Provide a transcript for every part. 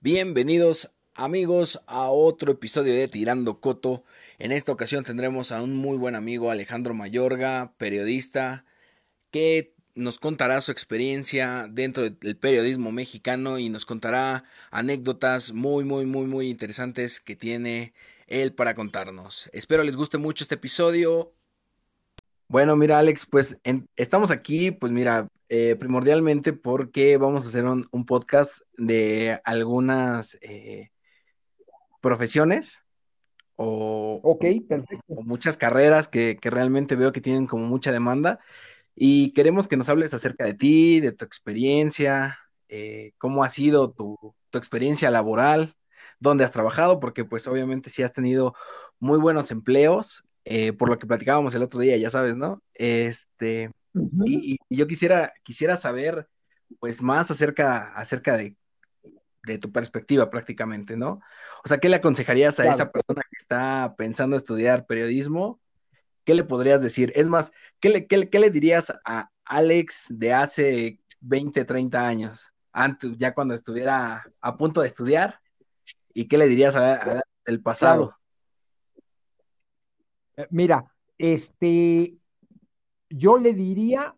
Bienvenidos amigos a otro episodio de Tirando Coto. En esta ocasión tendremos a un muy buen amigo Alejandro Mayorga, periodista, que nos contará su experiencia dentro del periodismo mexicano y nos contará anécdotas muy, muy, muy, muy interesantes que tiene él para contarnos. Espero les guste mucho este episodio. Bueno, mira, Alex, pues estamos aquí, pues mira, eh, primordialmente porque vamos a hacer un, podcast de algunas eh, profesiones o, o, muchas carreras que, que realmente veo que tienen como mucha demanda y queremos que nos hables acerca de ti, de tu experiencia, eh, cómo ha sido tu, experiencia laboral, dónde has trabajado, porque pues obviamente sí has tenido muy buenos empleos, eh, por lo que platicábamos el otro día, ya sabes, ¿no? Este, y, yo quisiera, quisiera saber pues más acerca, acerca de, tu perspectiva prácticamente, ¿no? O sea, ¿qué le aconsejarías a esa persona que está pensando estudiar periodismo ¿qué le podrías decir? Es más, ¿qué le, le dirías a Alex de hace 20, 30 años? Antes, ya cuando estuviera a punto de estudiar, ¿y qué le dirías a, del pasado? Mira, este, yo le diría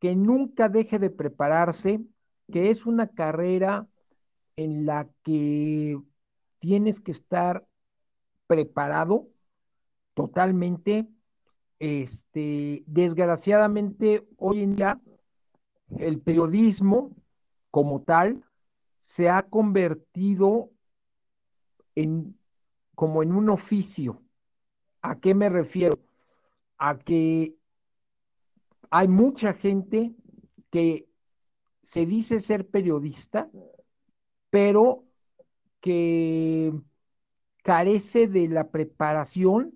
que nunca deje de prepararse, que es una carrera en la que tienes que estar preparado totalmente este, desgraciadamente, hoy en día, el periodismo como tal se ha convertido en como en un oficio. ¿A qué me refiero? A que hay mucha gente que se dice ser periodista, pero que carece de la preparación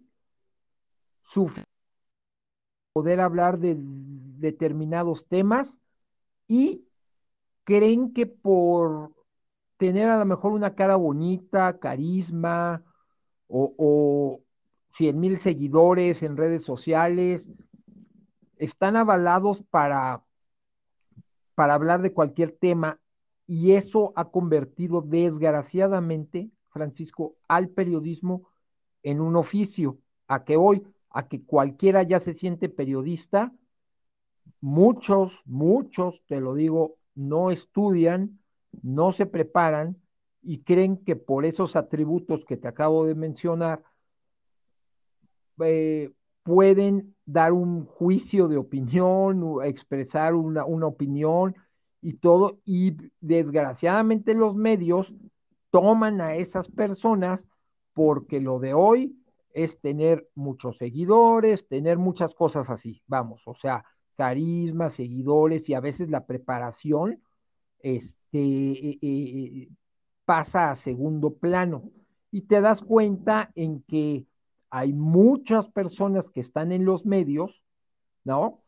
suficiente poder hablar de determinados temas y creen que por tener a lo mejor una cara bonita, carisma o, o 100 mil seguidores en redes sociales, están avalados para, para hablar de cualquier tema y eso ha convertido desgraciadamente, Francisco, al periodismo en un oficio. A que hoy a que cualquiera ya se siente periodista. Muchos, muchos, te lo digo, no estudian, no se preparan y creen que por esos atributos que te acabo de mencionar, eh, pueden dar un juicio de opinión, expresar una, una opinión y todo, y desgraciadamente los medios toman a esas personas porque lo de hoy es tener muchos seguidores, tener muchas cosas así, vamos, o sea, carisma, seguidores y a veces la preparación este, eh, eh, pasa a segundo plano. Y te das cuenta en que hay muchas personas que están en los medios, ¿no?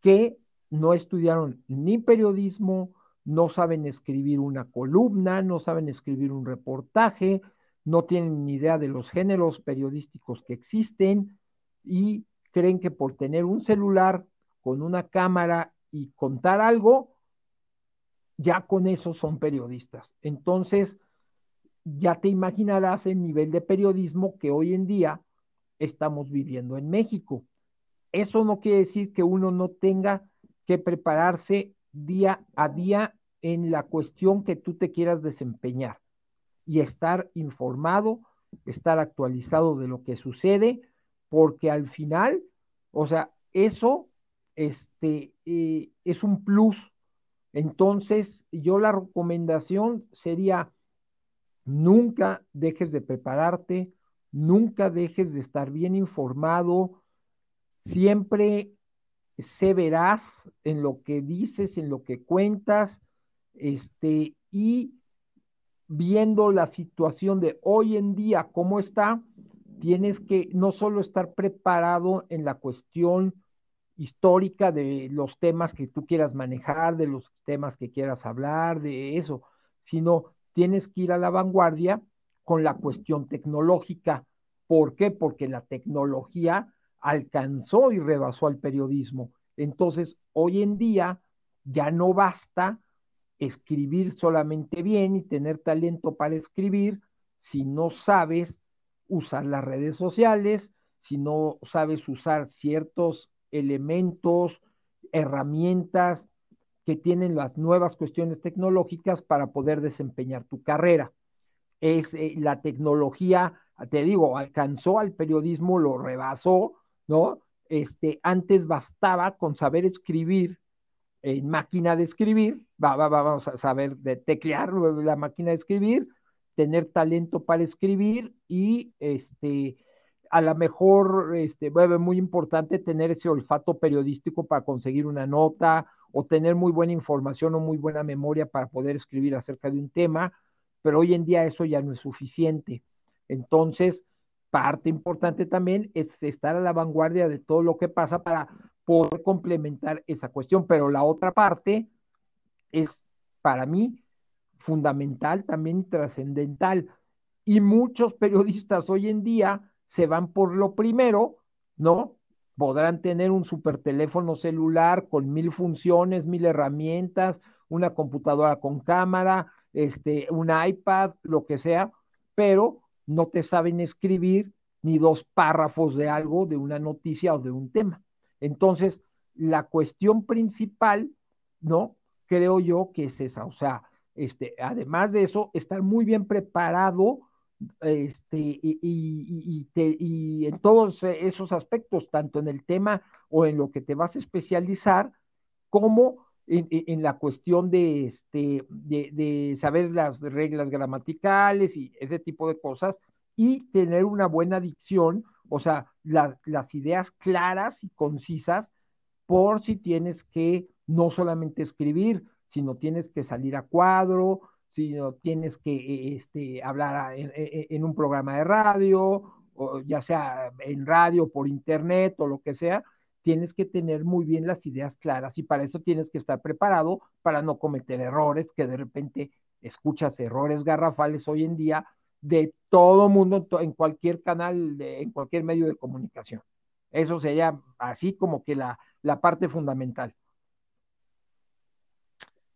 Que no estudiaron ni periodismo, no saben escribir una columna, no saben escribir un reportaje, no tienen ni idea de los géneros periodísticos que existen y creen que por tener un celular con una cámara y contar algo, ya con eso son periodistas. Entonces, ya te imaginarás el nivel de periodismo que hoy en día estamos viviendo en México. Eso no quiere decir que uno no tenga que prepararse día a día en la cuestión que tú te quieras desempeñar y estar informado, estar actualizado de lo que sucede, porque al final, o sea, eso este, eh, es un plus. Entonces, yo la recomendación sería, nunca dejes de prepararte, nunca dejes de estar bien informado, siempre se verás en lo que dices, en lo que cuentas, este, y viendo la situación de hoy en día, cómo está, tienes que no solo estar preparado en la cuestión histórica de los temas que tú quieras manejar, de los temas que quieras hablar, de eso, sino tienes que ir a la vanguardia con la cuestión tecnológica. ¿Por qué? Porque la tecnología alcanzó y rebasó al periodismo. Entonces, hoy en día ya no basta escribir solamente bien y tener talento para escribir si no sabes usar las redes sociales, si no sabes usar ciertos elementos, herramientas que tienen las nuevas cuestiones tecnológicas para poder desempeñar tu carrera. Es eh, la tecnología, te digo, alcanzó al periodismo, lo rebasó, ¿no? Este, antes bastaba con saber escribir en máquina de escribir, va, va, vamos a saber de teclear la máquina de escribir, tener talento para escribir y este a lo mejor este muy importante tener ese olfato periodístico para conseguir una nota o tener muy buena información o muy buena memoria para poder escribir acerca de un tema, pero hoy en día eso ya no es suficiente. Entonces, parte importante también es estar a la vanguardia de todo lo que pasa para poder complementar esa cuestión, pero la otra parte es para mí fundamental, también trascendental. Y muchos periodistas hoy en día se van por lo primero, ¿no? Podrán tener un super teléfono celular con mil funciones, mil herramientas, una computadora con cámara, este, un iPad, lo que sea, pero no te saben escribir ni dos párrafos de algo, de una noticia o de un tema. Entonces, la cuestión principal, ¿no? Creo yo que es esa, o sea, este, además de eso, estar muy bien preparado este, y, en todos esos aspectos, tanto en el tema o en lo que te vas a especializar, como en, la cuestión de, este, de, saber las reglas gramaticales y ese tipo de cosas, y tener una buena dicción, o sea, las ideas claras y concisas, por si tienes que no solamente escribir, si no tienes que salir a cuadro, si no tienes que e, este, hablar en, e, en, un programa de radio, o ya sea en radio, por internet o lo que sea, tienes que tener muy bien las ideas claras y para eso tienes que estar preparado para no cometer errores, que de repente escuchas errores garrafales hoy en día de todo mundo en cualquier canal, de, en cualquier medio de comunicación. Eso sería así como que la, la parte fundamental.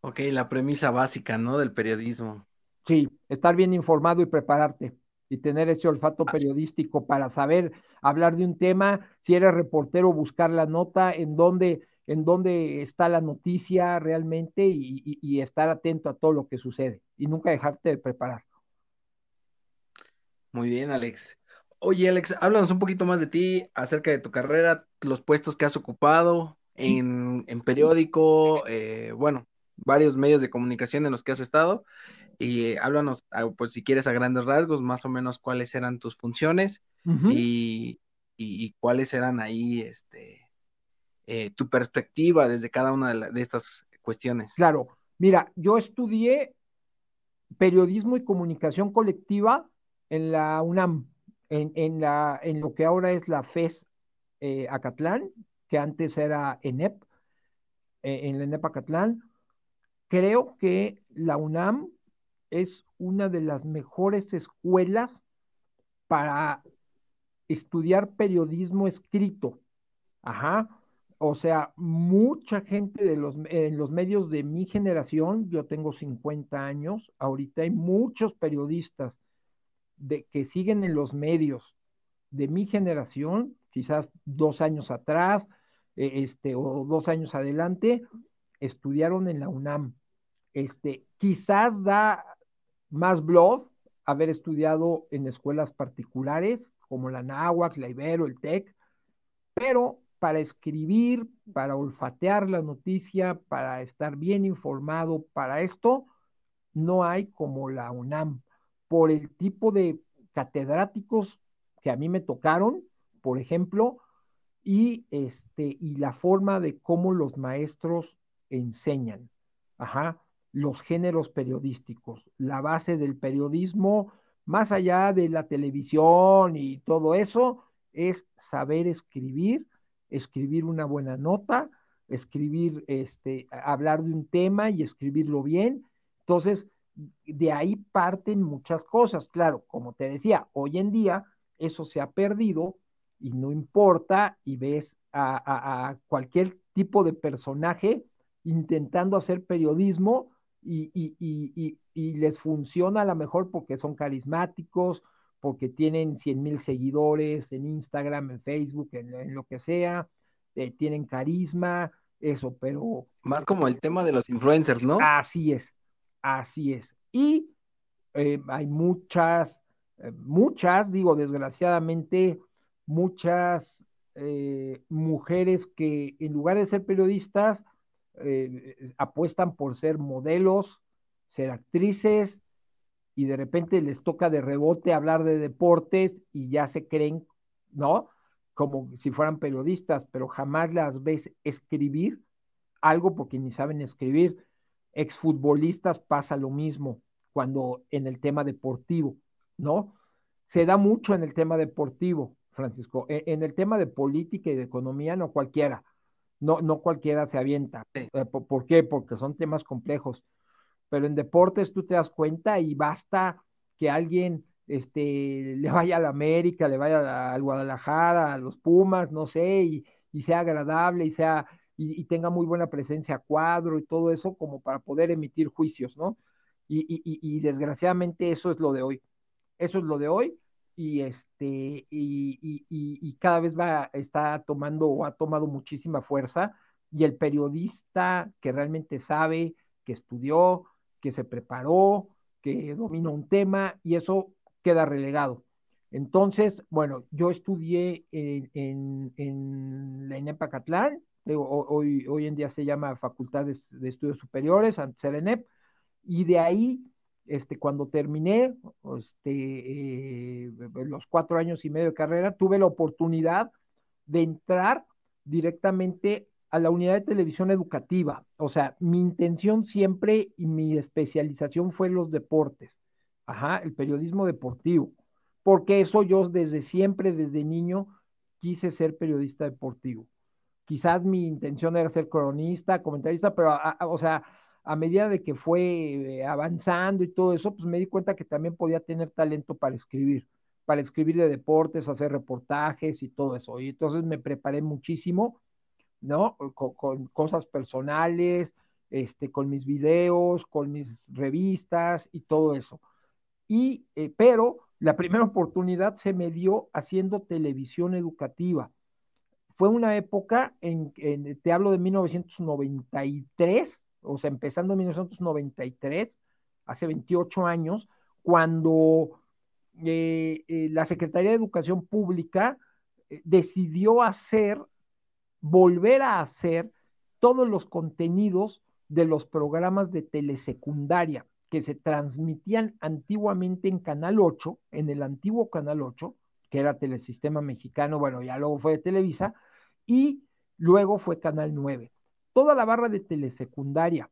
Ok, la premisa básica, ¿no? Del periodismo. Sí, estar bien informado y prepararte y tener ese olfato periodístico para saber hablar de un tema, si eres reportero, buscar la nota, en dónde, en dónde está la noticia realmente y, y estar atento a todo lo que sucede y nunca dejarte de preparar. Muy bien, Alex. Oye, Alex, háblanos un poquito más de ti, acerca de tu carrera, los puestos que has ocupado en, en periódico, eh, bueno, varios medios de comunicación en los que has estado y eh, háblanos, ah, pues si quieres a grandes rasgos, más o menos cuáles eran tus funciones y, cuáles eran ahí, este, eh, tu perspectiva desde cada una de, estas cuestiones. Claro, mira, yo estudié periodismo y comunicación colectiva en la UNAM, en, en, la, en lo que ahora es la FES eh, Acatlán, que antes era ENEP, en la ENEP Acatlán. Creo que la UNAM es una de las mejores escuelas para estudiar periodismo escrito. Ajá. O sea, mucha gente de los, en los medios de mi generación, yo tengo 50 años, ahorita hay muchos periodistas de, que siguen en los medios de mi generación, quizás dos años atrás, e, este, o dos años adelante, estudiaron en la UNAM. Este, quizás da más blog haber estudiado en escuelas particulares como la NAHUAC, la Ibero, el TEC, pero para escribir, para olfatear la noticia, para estar bien informado, para esto, no hay como la UNAM, por el tipo de catedráticos que a mí me tocaron, por ejemplo, y este y la forma de cómo los maestros enseñan. Ajá, los géneros periodísticos, la base del periodismo, más allá de la televisión y todo eso, es saber escribir, escribir una buena nota, escribir, este, hablar de un tema y escribirlo bien. Entonces, de ahí parten muchas cosas. Claro, como te decía, hoy en día eso se ha perdido y no importa y ves a, cualquier tipo de personaje intentando hacer periodismo y, y, y, les funciona a lo mejor porque son carismáticos, porque tienen 100 mil seguidores en Instagram, en Facebook, en, lo que sea, eh, tienen carisma, eso, pero... Más como el tema de los influencers, ¿no? Así es, así es. Y eh, hay muchas, eh, muchas, digo, desgraciadamente, muchas mujeres que en lugar de ser periodistas, apuestan por ser modelos, ser actrices, y de repente les toca de rebote hablar de deportes y ya se creen, ¿no? Como si fueran periodistas, pero jamás las ves escribir algo porque ni saben escribir. Exfutbolistas pasa lo mismo cuando en el tema deportivo, ¿no? Se da mucho en el tema deportivo, Francisco. E, en, el tema de política y de economía, no cualquiera, no, no cualquiera se avienta. Eh, ¿Por qué? Porque son temas complejos pero en deportes tú te das cuenta y basta que alguien este, le vaya a la América, le vaya al Guadalajara, a los Pumas, no sé, y, sea agradable y sea y, tenga muy buena presencia a cuadro y todo eso como para poder emitir juicios, ¿no? Y, y, desgraciadamente eso es lo de hoy. Eso es lo de hoy y este y, cada vez va está tomando o ha tomado muchísima fuerza y el periodista que realmente sabe, que estudió, que se preparó, que domina un tema y eso queda relegado. Entonces, bueno, yo estudié en, la INEP Catlán, hoy, hoy en día se llama Facultad de, Estudios Superiores, antes era ENEP, y de ahí, este, cuando terminé este, eh, los cuatro años y medio de carrera, tuve la oportunidad de entrar directamente a la unidad de televisión educativa. O sea, mi intención siempre y mi especialización fue los deportes. Ajá, el periodismo deportivo. Porque eso yo desde siempre, desde niño, quise ser periodista deportivo. Quizás mi intención era ser cronista, comentarista, pero, o sea, a medida de que fue eh, avanzando y todo eso, pues me di cuenta que también podía tener talento para escribir, para escribir de deportes, hacer reportajes y todo eso. Y entonces me preparé muchísimo ¿no? Con, cosas personales, este, con mis videos, con mis revistas y todo eso. Y, eh, pero la primera oportunidad se me dio haciendo televisión educativa. Fue una época en, en te hablo de 1993, o sea, empezando en 1993, hace 28 años, cuando eh, eh, la Secretaría de Educación Pública decidió hacer volver a hacer todos los contenidos de los programas de telesecundaria que se transmitían antiguamente en Canal 8, en el antiguo Canal 8, que era Telesistema Mexicano, bueno, ya luego fue de Televisa, y luego fue Canal 9. Toda la barra de telesecundaria,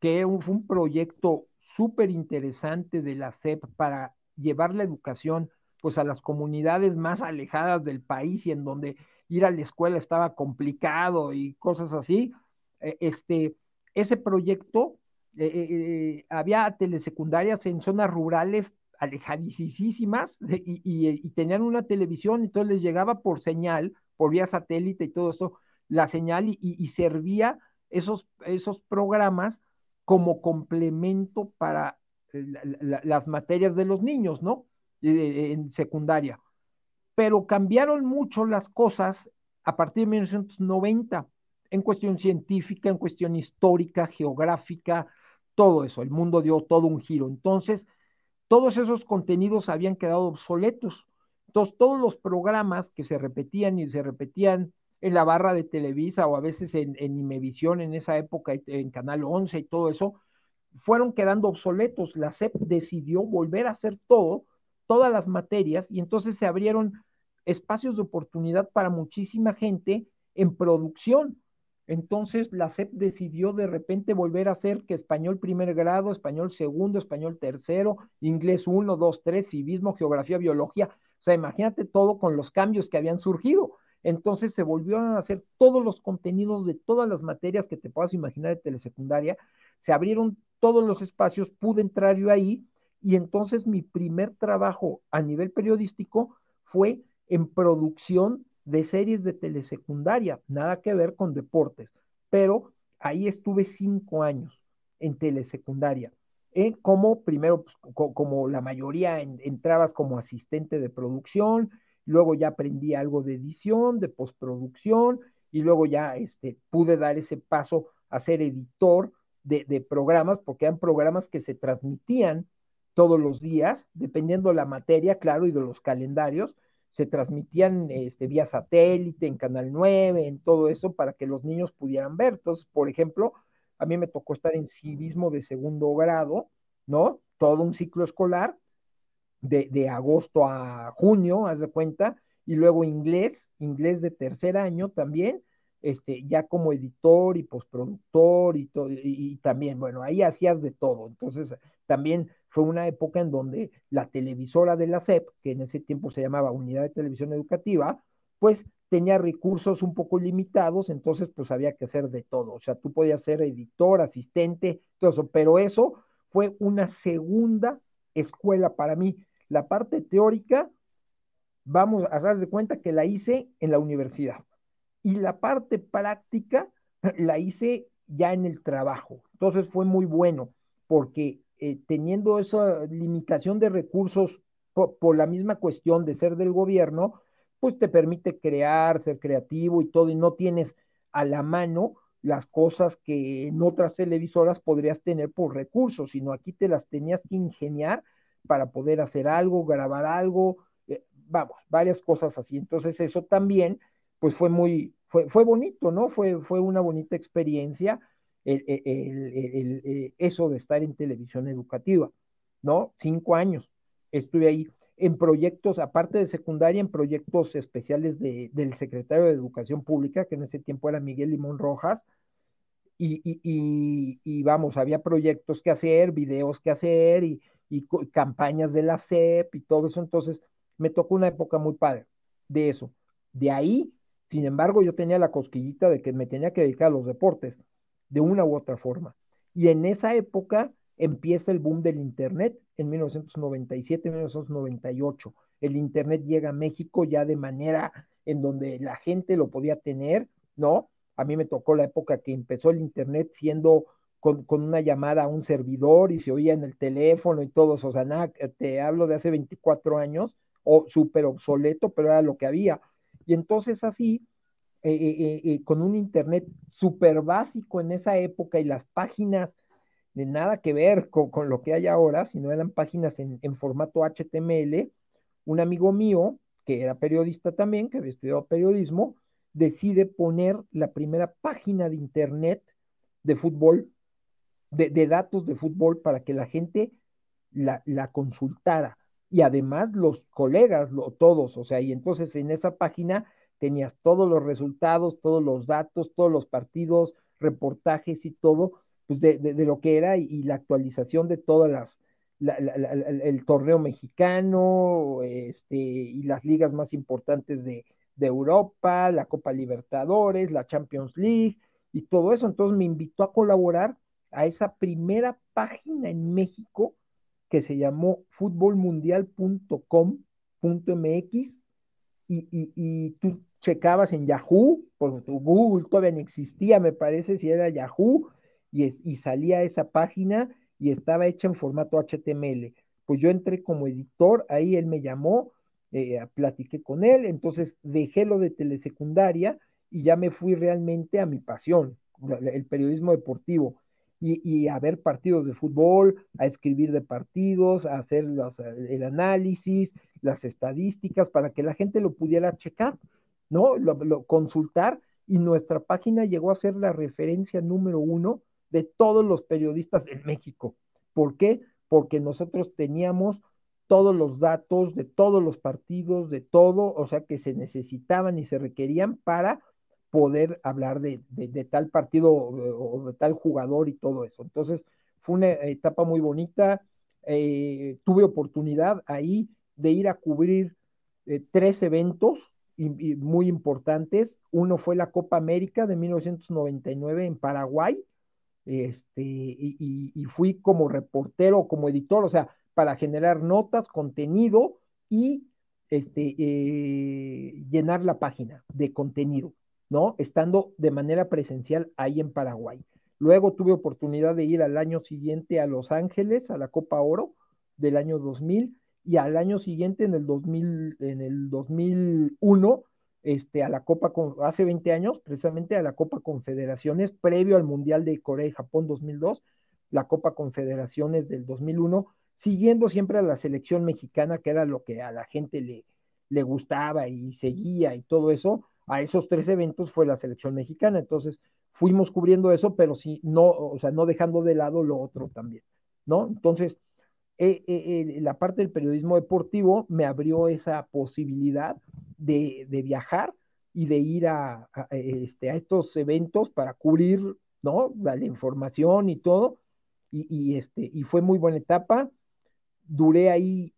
que fue un proyecto súper interesante de la SEP para llevar la educación pues a las comunidades más alejadas del país y en donde ir a la escuela estaba complicado y cosas así. E, este, ese proyecto, eh, eh, eh, había telesecundarias en zonas rurales alejadísimas y, y, tenían una televisión, entonces les llegaba por señal, por vía satélite y todo eso, la señal y, servía esos, esos programas como complemento para las materias de los niños, ¿no? en secundaria pero cambiaron mucho las cosas a partir de 1990 en cuestión científica, en cuestión histórica, geográfica, todo eso. El mundo dio todo un giro. Entonces, todos esos contenidos habían quedado obsoletos. Entonces, todos los programas que se repetían y se repetían en la barra de Televisa o a veces en, en Imevisión en esa época, en Canal 11 y todo eso, fueron quedando obsoletos. La SEP decidió volver a hacer todo todas las materias y entonces se abrieron espacios de oportunidad para muchísima gente en producción. Entonces la SEP decidió de repente volver a hacer que español primer grado, español segundo, español tercero, inglés uno, dos, tres, civismo, geografía, biología. O sea, imagínate todo con los cambios que habían surgido. Entonces se volvieron a hacer todos los contenidos de todas las materias que te puedas imaginar de telesecundaria. Se abrieron todos los espacios, pude entrar yo ahí y entonces mi primer trabajo a nivel periodístico fue en producción de series de telesecundaria, nada que ver con deportes, pero ahí estuve cinco años en telesecundaria. ¿eh? Como primero, pues, como la mayoría entrabas como asistente de producción, luego ya aprendí algo de edición, de postproducción, y luego ya este, pude dar ese paso a ser editor de, programas, porque eran programas que se transmitían todos los días, dependiendo de la materia, claro, y de los calendarios, se transmitían este, vía satélite, en Canal 9, en todo eso, para que los niños pudieran ver. Entonces, por ejemplo, a mí me tocó estar en civismo de segundo grado, ¿no? Todo un ciclo escolar, de, de agosto a junio, haz de cuenta, y luego inglés, inglés de tercer año también, este, ya como editor y postproductor y todo, y, también, bueno, ahí hacías de todo. Entonces, también fue una época en donde la televisora de la SEP, que en ese tiempo se llamaba Unidad de Televisión Educativa, pues tenía recursos un poco limitados, entonces pues había que hacer de todo. O sea, tú podías ser editor, asistente, todo eso, pero eso fue una segunda escuela para mí. La parte teórica, vamos a darse cuenta que la hice en la universidad y la parte práctica la hice ya en el trabajo. Entonces fue muy bueno porque eh, teniendo esa limitación de recursos por, la misma cuestión de ser del gobierno, pues te permite crear, ser creativo y todo, y no tienes a la mano las cosas que en otras televisoras podrías tener por recursos, sino aquí te las tenías que ingeniar para poder hacer algo, grabar algo, eh, vamos, varias cosas así. Entonces eso también pues fue muy, fue, fue bonito, ¿no? Fue, fue una bonita experiencia el, el, eso de estar en televisión educativa, ¿no? Cinco años estuve ahí en proyectos, aparte de secundaria, en proyectos especiales de, del secretario de Educación Pública, que en ese tiempo era Miguel Limón Rojas, y, y, y, vamos, había proyectos que hacer, videos que hacer y, y, campañas de la CEP y todo eso, entonces me tocó una época muy padre de eso. De ahí sin embargo, yo tenía la cosquillita de que me tenía que dedicar a los deportes, de una u otra forma. Y en esa época empieza el boom del Internet, en 1997-1998. El Internet llega a México ya de manera en donde la gente lo podía tener, ¿no? A mí me tocó la época que empezó el Internet siendo con, una llamada a un servidor y se oía en el teléfono y todo eso. O sea, nada, te hablo de hace 24 años, o súper obsoleto, pero era lo que había. Y entonces así, eh, eh, eh, con un Internet súper básico en esa época y las páginas de nada que ver con, lo que hay ahora, sino eran páginas en, formato HTML, un amigo mío, que era periodista también, que había estudiado periodismo, decide poner la primera página de Internet de fútbol, de, datos de fútbol, para que la gente la, la consultara y además los colegas, lo, todos, o sea, y entonces en esa página tenías todos los resultados, todos los datos, todos los partidos, reportajes y todo, pues de, de, lo que era y, la actualización de todas las, el torneo mexicano, este, y las ligas más importantes de, de Europa, la Copa Libertadores, la Champions League y todo eso. Entonces me invitó a colaborar a esa primera página en México que se llamó futbolmundial.com.mx y, y, y tú checabas en Yahoo, porque Google todavía no existía, me parece, si era Yahoo, y, y salía esa página y estaba hecha en formato HTML. Pues yo entré como editor, ahí él me llamó, eh, platiqué con él, entonces dejé lo de telesecundaria y ya me fui realmente a mi pasión, el periodismo deportivo y, a ver partidos de fútbol, a escribir de partidos, a hacer el análisis, las estadísticas, para que la gente lo pudiera checar, ¿no? Lo, consultar y nuestra página llegó a ser la referencia número uno de todos los periodistas en México. ¿Por qué? Porque nosotros teníamos todos los datos de todos los partidos, de todo, o sea, que se necesitaban y se requerían para poder hablar de, tal partido o de tal jugador y todo eso. Entonces, fue una etapa muy bonita. Eh, tuve oportunidad ahí de ir a cubrir eh, tres eventos muy importantes. Uno fue la Copa América de 1999 en Paraguay. Este, y, fui como reportero, como editor, o sea, para generar notas, contenido y este, eh, llenar la página de contenido. ¿No? Estando de manera presencial ahí en Paraguay. Luego tuve oportunidad de ir al año siguiente a Los Ángeles, a la Copa Oro del año 2000, y al año siguiente, en el 2000, en el 2001, este, a la Copa, hace 20 años, precisamente a la Copa Confederaciones, previo al Mundial de Corea y Japón 2002, la Copa Confederaciones del 2001, siguiendo siempre a la selección mexicana, que era lo que a la gente le, le gustaba y seguía y todo eso, a esos tres eventos fue la selección mexicana. Entonces, fuimos cubriendo eso, pero sí, no, o sea, no dejando de lado lo otro también, ¿no? Entonces, eh, eh, eh, la parte del periodismo deportivo me abrió esa posibilidad de, viajar y de ir a, este, a estos eventos para cubrir, ¿no? La, información y todo. Y, y, este, y fue muy buena etapa. Duré ahí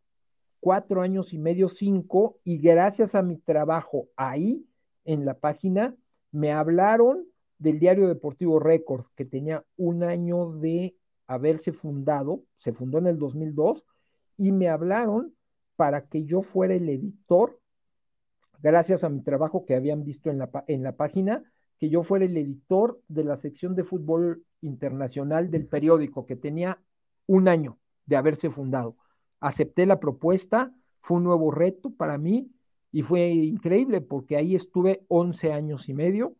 cuatro años y medio, cinco, y gracias a mi trabajo ahí en la página, me hablaron del diario deportivo Récord, que tenía un año de haberse fundado, se fundó en el 2002, y me hablaron para que yo fuera el editor, gracias a mi trabajo que habían visto en la, en la página, que yo fuera el editor de la sección de fútbol internacional del periódico, que tenía un año de haberse fundado. Acepté la propuesta, fue un nuevo reto para mí y fue increíble porque ahí estuve 11 años y medio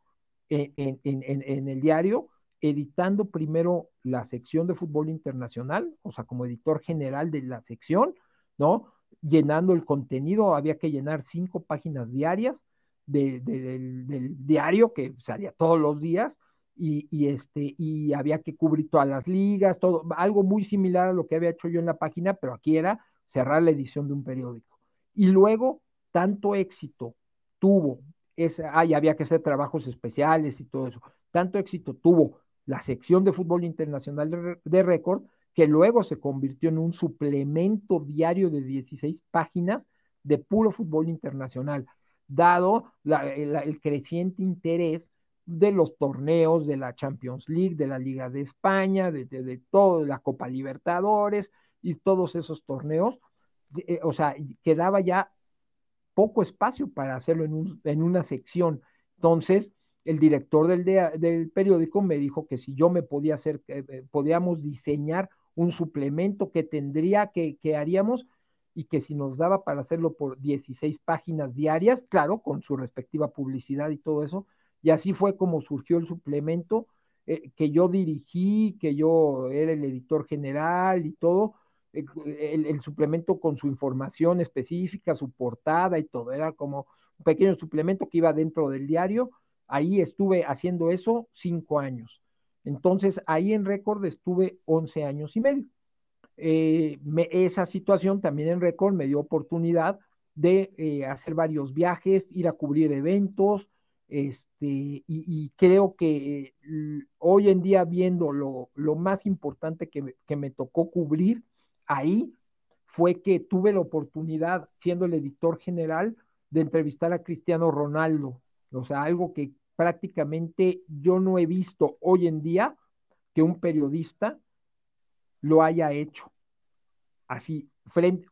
en, en el diario editando primero la sección de fútbol internacional, o sea, como editor general de la sección, ¿no? Llenando el contenido, había que llenar cinco páginas diarias del, diario que salía todos los días y, este, y había que cubrir todas las ligas, todo, algo muy similar a lo que había hecho yo en la página, pero aquí era cerrar la edición de un periódico. Y luego, tanto éxito tuvo, ah, había que hacer trabajos especiales y todo eso, tanto éxito tuvo la sección de fútbol internacional de, récord, que luego se convirtió en un suplemento diario de 16 páginas de puro fútbol internacional, dado el creciente interés de los torneos de la Champions League, de la Liga de España, de, de, todo, la Copa Libertadores y todos esos torneos. Eh, o sea, quedaba ya poco espacio para hacerlo en, en una sección. Entonces, el director del, del periódico me dijo que si yo me podía hacer, eh, eh, podíamos diseñar un suplemento que tendría que, que haríamos y que si nos daba para hacerlo por 16 páginas diarias, claro, con su respectiva publicidad y todo eso, y así fue como surgió el suplemento eh, que yo dirigí, que yo era el editor general y todo, el, suplemento con su información específica, su portada y todo, era como un pequeño suplemento que iba dentro del diario Ahí estuve haciendo eso cinco años. Entonces, ahí en récord estuve once años y medio. Eh, esa situación también en récord me dio oportunidad de eh, hacer varios viajes, ir a cubrir eventos, este, y, creo que hoy en día viendo lo, más importante que me tocó cubrir ahí fue que tuve la oportunidad, siendo el editor general, de entrevistar a Cristiano Ronaldo o sea, algo que prácticamente yo no he visto hoy en día que un periodista lo haya hecho. Así, frente.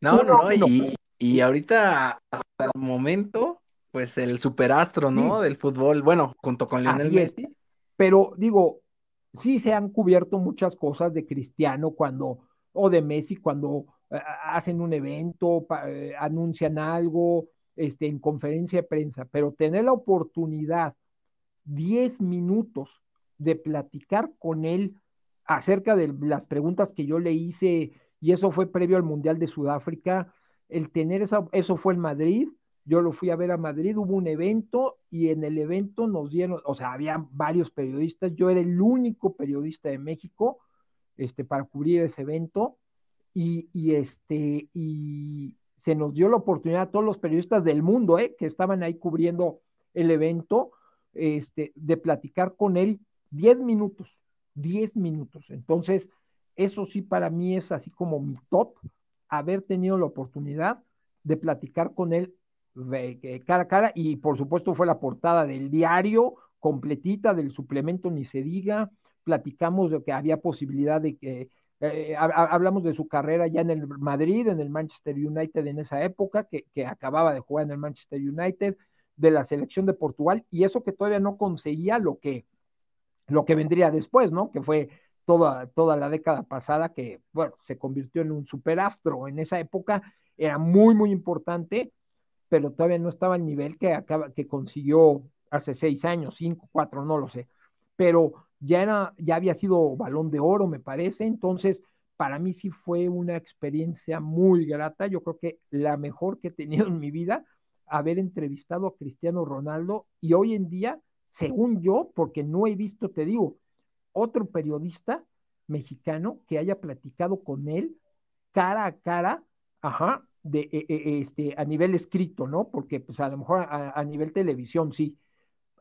No, no, no, y, y, ahorita, hasta el momento, pues el superastro, ¿no? Del fútbol, bueno, junto con Lionel Messi. Pero digo, sí se han cubierto muchas cosas de Cristiano cuando, o de Messi cuando eh, hacen un evento, eh, anuncian algo, este, en conferencia de prensa, pero tener la oportunidad 10 minutos de platicar con él acerca de las preguntas que yo le hice, y eso fue previo al Mundial de Sudáfrica, el tener esa, eso fue en Madrid, yo lo fui a ver a Madrid, hubo un evento y en el evento nos dieron, o sea, había varios periodistas, yo era el único periodista de México este, para cubrir ese evento y, y este, y, se nos dio la oportunidad a todos los periodistas del mundo, ¿eh? que estaban ahí cubriendo el evento, este, de platicar con él 10 minutos, 10 minutos. Entonces, eso sí para mí es así como mi top, haber tenido la oportunidad de platicar con él cara a cara y por supuesto fue la portada del diario completita, del suplemento ni se diga, platicamos de que había posibilidad de que eh, hablamos de su carrera ya en el Madrid, en el Manchester United en esa época, que, acababa de jugar en el Manchester United, de la selección de Portugal, y eso que todavía no conseguía lo que, lo que vendría después, ¿no? Que fue toda, toda la década pasada que, bueno, se convirtió en un superastro. En esa época era muy, muy importante, pero todavía no estaba al nivel que, acaba, que consiguió hace seis años, cinco, cuatro, no lo sé. Pero ya, era, ya había sido balón de oro, me parece. Entonces, para mí sí fue una experiencia muy grata. Yo creo que la mejor que he tenido en mi vida, haber entrevistado a Cristiano Ronaldo y hoy en día, según yo, porque no he visto, te digo, otro periodista mexicano que haya platicado con él cara a cara, ajá, de, e, e, este, a nivel escrito, ¿no? Porque pues a lo mejor a, nivel televisión sí.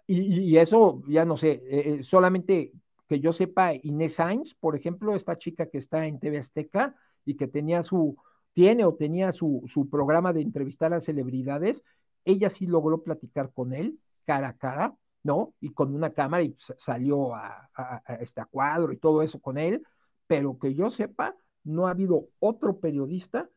Y, eso, ya no sé, eh, eh, solamente que yo sepa, Inés Sainz, por ejemplo, esta chica que está en TV Azteca y que tenía su, tiene o tenía su, su programa de entrevistar a celebridades, ella sí logró platicar con él cara a cara, ¿no? Y con una cámara y salió a, este cuadro y todo eso con él, pero que yo sepa, no ha habido otro periodista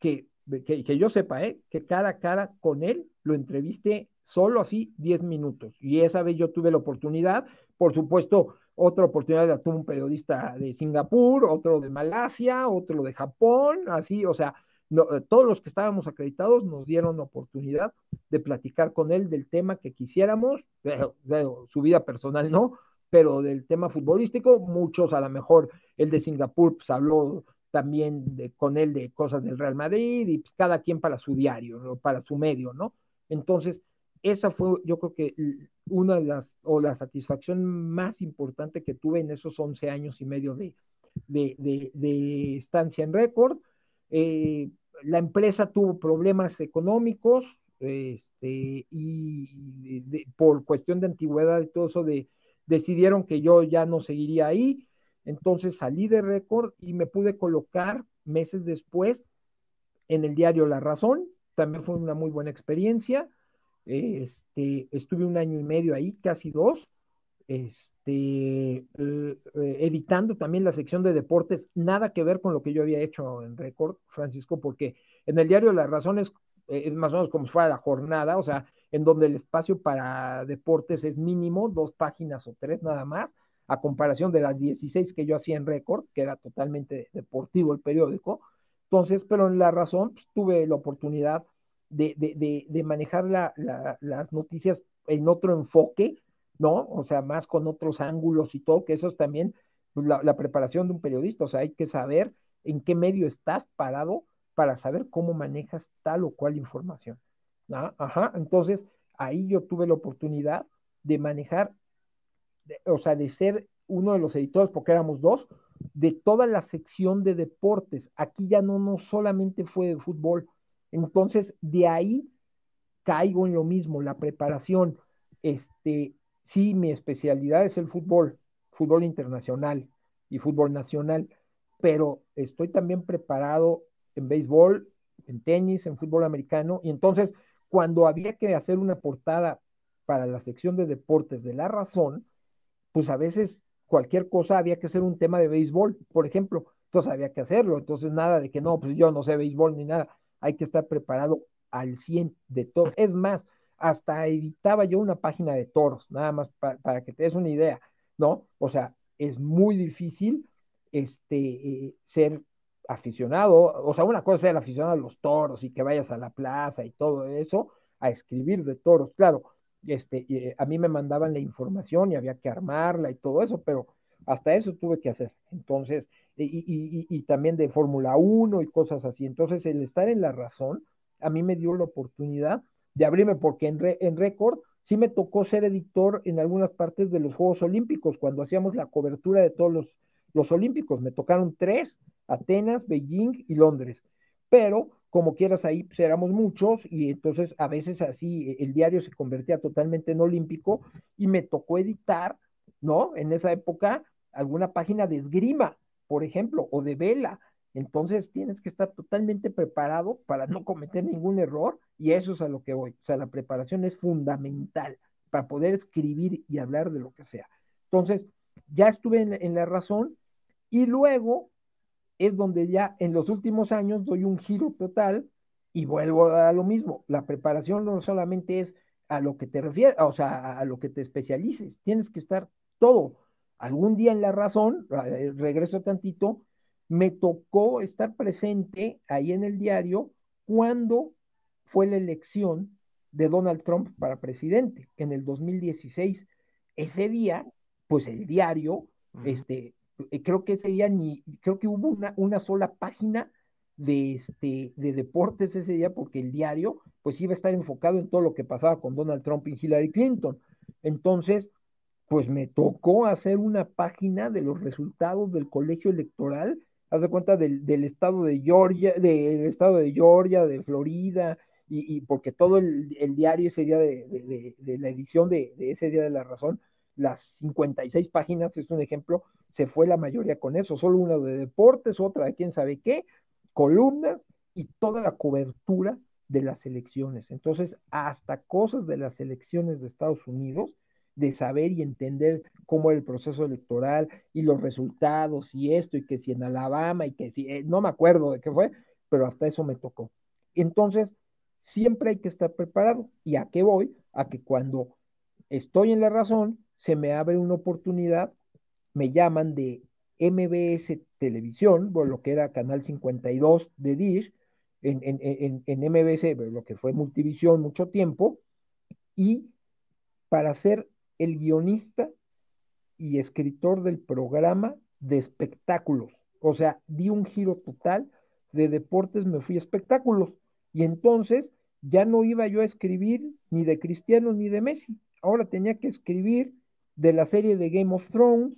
que, que, yo sepa, ¿eh? que cara a cara con él lo entreviste solo así 10 minutos. Y esa vez yo tuve la oportunidad, por supuesto, otra oportunidad la tuvo un periodista de Singapur, otro de Malasia, otro de Japón, así, o sea, eh, todos los que estábamos acreditados nos dieron la oportunidad de platicar con él del tema que quisiéramos, su vida personal no, pero del tema futbolístico, muchos a lo mejor, el de Singapur pues, habló también de, con él de cosas del Real Madrid y pues, cada quien para su diario, para su medio, ¿no? Entonces, esa fue yo creo que una de las, o la satisfacción más importante que tuve en esos 11 años y medio de, de, de estancia en récord eh, la empresa tuvo problemas económicos este, y por cuestión de antigüedad y todo eso de, decidieron que yo ya no seguiría ahí. Entonces salí de récord y me pude colocar meses después en el diario La Razón. También fue una muy buena experiencia. Este, estuve un año y medio ahí, casi dos este, eh, eh, editando también la sección de deportes, nada que ver con lo que yo había hecho en Record, Francisco, porque en el diario Las Razones eh, es más o menos como si fuera la jornada, o sea, en donde el espacio para deportes es mínimo, dos páginas o tres nada más, a comparación de las 16 que yo hacía en Record, que era totalmente deportivo el periódico. Entonces, pero en La Razón pues, tuve la oportunidad de, de, de, manejar la, las noticias en otro enfoque, ¿no? O sea, más con otros ángulos y todo, que eso es también pues, la, preparación de un periodista, o sea, hay que saber en qué medio estás parado para saber cómo manejas tal o cual información. Ajá, entonces ahí yo tuve la oportunidad de manejar, o sea, de ser uno de los editores, porque éramos dos, de toda la sección de deportes. Aquí ya no, no solamente fue de fútbol. Entonces, de ahí caigo en lo mismo, la preparación, este, Sí, mi especialidad es el fútbol, fútbol internacional y fútbol nacional, pero estoy también preparado en béisbol, en tenis, en fútbol americano, y entonces cuando había que hacer una portada para la sección de deportes de la razón, pues a veces cualquier cosa había que hacer un tema de béisbol, por ejemplo, entonces había que hacerlo, entonces nada de que no, pues yo no sé béisbol ni nada, hay que estar preparado al 100 de todo. Es más, hasta editaba yo una página de toros, nada más para que te des una idea, ¿no? O sea, es muy difícil este, eh, ser aficionado, o sea, una cosa es ser aficionado a los toros y que vayas a la plaza y todo eso, a escribir de toros, claro, este, eh, a mí me mandaban la información y había que armarla y todo eso, pero hasta eso tuve que hacer. Entonces, y, y, también de Fórmula 1 y cosas así. Entonces, el estar en la razón, a mí me dio la oportunidad de abrirme, porque en, en récord sí me tocó ser editor en algunas partes de los Juegos Olímpicos, cuando hacíamos la cobertura de todos los, los Olímpicos. Me tocaron tres, Atenas, Beijing y Londres. Pero, como quieras, ahí éramos muchos y entonces a veces así el diario se convertía totalmente en olímpico y me tocó editar, ¿no? En esa época, alguna página de esgrima, por ejemplo, o de vela, entonces tienes que estar totalmente preparado para no cometer ningún error y eso es a lo que voy. O sea, la preparación es fundamental para poder escribir y hablar de lo que sea. Entonces, ya estuve en, la razón y luego es donde ya en los últimos años doy un giro total y vuelvo a lo mismo. La preparación no solamente es a lo que te refieres, o sea, a lo que te especialices, tienes que estar todo, algún día en La Razón, regreso tantito, me tocó estar presente ahí en el diario cuando fue la elección de Donald Trump para presidente en el 2016. Ese día, pues el diario, este, creo que ese día ni, creo que hubo una, una sola página de, este, de deportes ese día, porque el diario, pues iba a estar enfocado en todo lo que pasaba con Donald Trump y Hillary Clinton. Entonces, pues me tocó hacer una página de los resultados del colegio electoral, haz de cuenta del, del estado de Georgia, del estado de Georgia, de Florida, y, porque todo el, diario ese día de, la edición de, ese día de la razón, las 56 páginas, es un ejemplo, se fue la mayoría con eso, solo una de deportes, otra de quién sabe qué, columnas y toda la cobertura de las elecciones. Entonces, hasta cosas de las elecciones de Estados Unidos, de saber y entender cómo era el proceso electoral y los resultados y esto y que si en Alabama y que si, eh, no me acuerdo de qué fue, pero hasta eso me tocó. Entonces, siempre hay que estar preparado. ¿Y a qué voy? A que cuando estoy en la razón, se me abre una oportunidad, me llaman de MBS Televisión, bueno, lo que era Canal 52 de Dish, en, en, en, MBS, lo que fue Multivisión mucho tiempo, y para ser el guionista y escritor del programa de espectáculos. O sea, di un giro total de deportes, me fui a espectáculos. Y entonces ya no iba yo a escribir ni de Cristiano ni de Messi. Ahora tenía que escribir de la serie de Game of Thrones,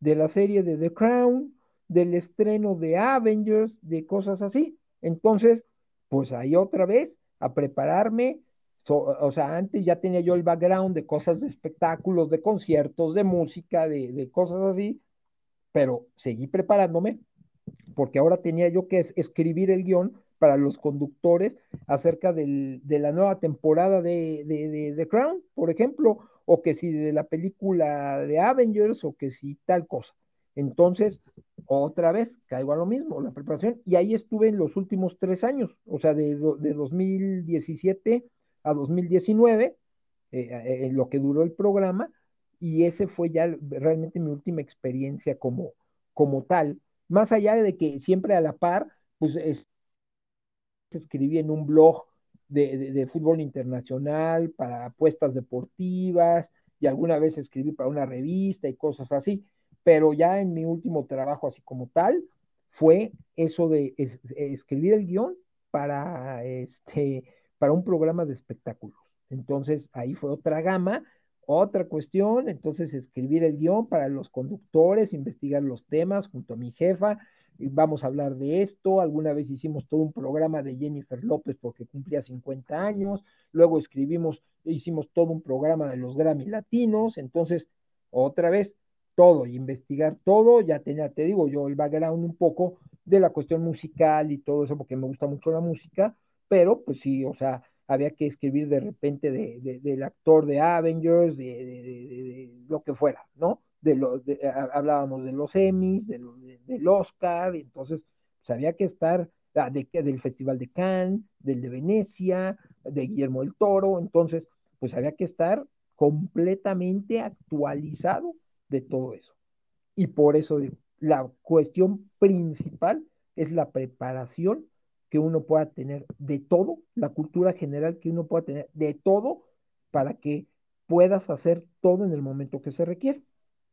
de la serie de The Crown, del estreno de Avengers, de cosas así. Entonces, pues ahí otra vez a prepararme. o sea, antes ya tenía yo el background de cosas de espectáculos, de conciertos, de música, de, de cosas así, pero seguí preparándome porque ahora tenía yo que escribir el guion para los conductores acerca de la nueva temporada de, de, The Crown, por ejemplo, o que si de la película de Avengers, o que si tal cosa. Entonces, otra vez, caigo a lo mismo, la preparación, y ahí estuve en los últimos tres años, o sea, de, de 2017 a 2019, eh, eh, en lo que duró el programa, y ese fue ya realmente mi última experiencia como, como tal, más allá de que siempre a la par, pues es, escribí en un blog de, fútbol internacional para apuestas deportivas y alguna vez escribí para una revista y cosas así, pero ya en mi último trabajo así como tal fue eso de escribir el guion para este para un programa de espectáculos. Entonces ahí fue otra gama, otra cuestión, entonces escribir el guion para los conductores, investigar los temas junto a mi jefa, vamos a hablar de esto, alguna vez hicimos todo un programa de Jennifer López porque cumplía 50 años, luego escribimos, hicimos todo un programa de los Grammy Latinos, entonces, otra vez, todo, investigar todo, ya tenía, te digo yo, el background un poco de la cuestión musical y todo eso, porque me gusta mucho la música, pero pues sí, o sea, había que escribir de repente de, del actor de Avengers, de, de, lo que fuera, ¿no? De los, hablábamos de los Emmys, de del Oscar, entonces pues, había que estar ah, de, del Festival de Cannes, del de Venecia, de Guillermo del Toro, entonces pues había que estar completamente actualizado de todo eso. Y por eso la cuestión principal es la preparación que uno pueda tener de todo, la cultura general que uno pueda tener de todo para que puedas hacer todo en el momento que se requiere.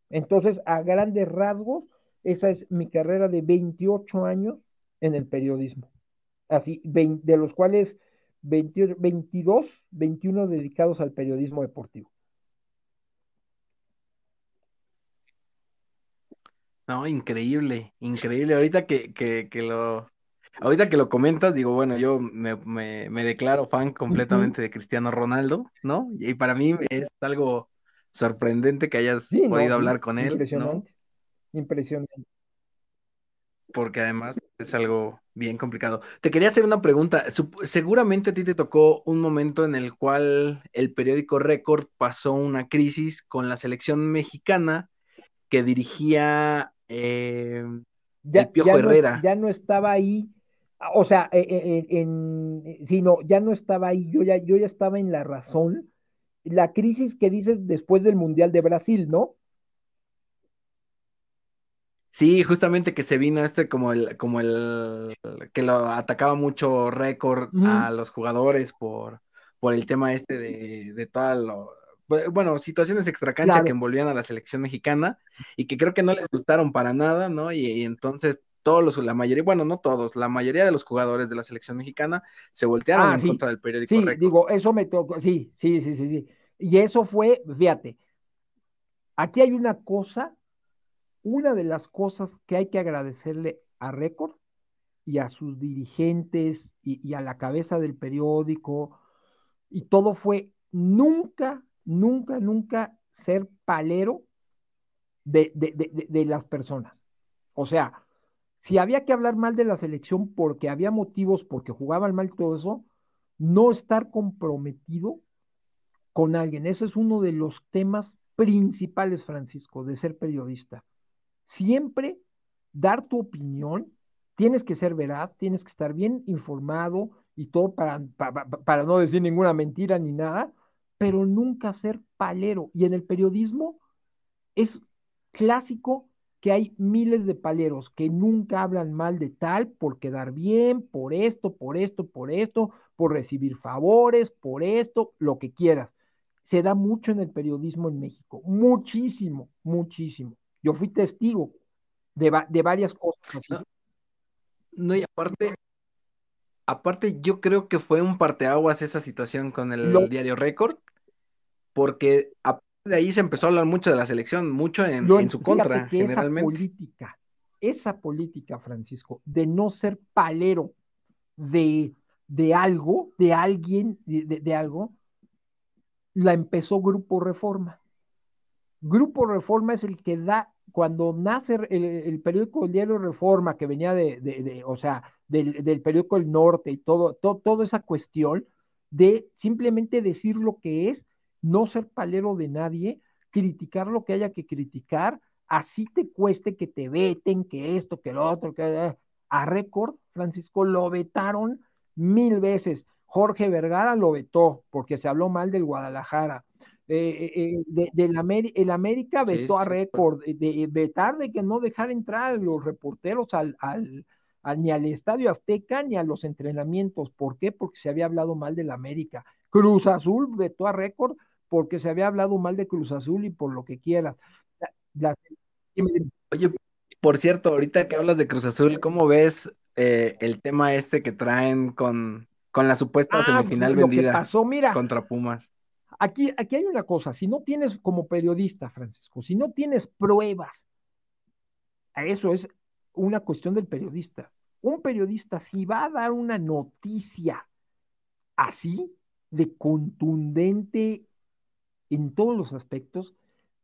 Entonces, a grandes rasgos, esa es mi carrera de 28 años en el periodismo. Así, de los cuales 22, 21 dedicados al periodismo deportivo. No, increíble, increíble. Ahorita que, que, que lo, ahorita que lo comentas, digo, bueno, yo me, me, declaro fan completamente de Cristiano Ronaldo, ¿no? Y para mí es algo sorprendente que hayas podido hablar con él, impresionante, Impresionante. Porque además es algo bien complicado. Te quería hacer una pregunta. Seguramente a ti te tocó un momento en el cual el periódico Record pasó una crisis con la selección mexicana que dirigía eh, ya, el Piojo Herrera. ya no estaba ahí, o sea, eh, eh, en, sino ya no estaba ahí. Yo ya, yo ya estaba en la razón la crisis que dices después del Mundial de Brasil, ¿no? Sí, justamente que se vino este como el, como el que lo atacaba mucho récord a los jugadores por, por el tema este de, de toda lo, bueno, situaciones extracancha que envolvían a la selección mexicana y que creo que no les gustaron para nada, ¿no? Y, entonces todos los, la mayoría, bueno, no todos, la mayoría de los jugadores de la selección mexicana se voltearon ah, en contra del periódico. Sí, digo, eso me tocó, sí, sí, sí, sí, sí. Y eso fue, fíjate, aquí hay una cosa una de las cosas que hay que agradecerle a Récord y a sus dirigentes y, a la cabeza del periódico y todo fue nunca, nunca, nunca ser palero de, de, las personas. O sea, si había que hablar mal de la selección porque había motivos, porque jugaban mal todo eso, no estar comprometido con alguien. Ese es uno de los temas principales, Francisco, de ser periodista siempre dar tu opinión, tienes que ser veraz, tienes que estar bien informado y todo para, para, no decir ninguna mentira ni nada, pero nunca ser palero. Y en el periodismo es clásico que hay miles de paleros que nunca hablan mal de tal por quedar bien, por esto, por esto, por esto, por recibir favores, por esto, lo que quieras. Se da mucho en el periodismo en México, muchísimo, muchísimo. Yo fui testigo de, de varias cosas. No, y aparte, aparte yo creo que fue un parteaguas esa situación con el diario Récord, porque de ahí se empezó a hablar mucho de la selección, mucho en, su contra, generalmente. Esa política, esa política, Francisco, de no ser palero de, de algo, de alguien, de, de algo, la empezó Grupo Reforma. Grupo Reforma es el que da, cuando nace el, periódico El Diario Reforma, que venía de, o sea, del, periódico El Norte y todo, toda esa cuestión de simplemente decir lo que es, no ser palero de nadie, criticar lo que haya que criticar, así te cueste que te veten, que esto, que lo otro, que a récord, Francisco, lo vetaron mil veces. Jorge Vergara lo vetó porque se habló mal del Guadalajara. Eh, eh, de, el América vetó a récord, de, vetar de que no dejar entrar los reporteros al, al, ni al Estadio Azteca ni a los entrenamientos. ¿Por qué? Porque se había hablado mal del América. Cruz Azul vetó a récord porque se había hablado mal de Cruz Azul y por lo que quieras. Oye, por cierto, ahorita que hablas de Cruz Azul, ¿cómo ves eh, el tema este que traen con, con la supuesta ah, semifinal vendida pasó, mira, contra Pumas? Aquí, aquí hay una cosa, si no tienes como periodista, Francisco, si no tienes pruebas, eso es una cuestión del periodista. Un periodista, si va a dar una noticia así, de contundente en todos los aspectos,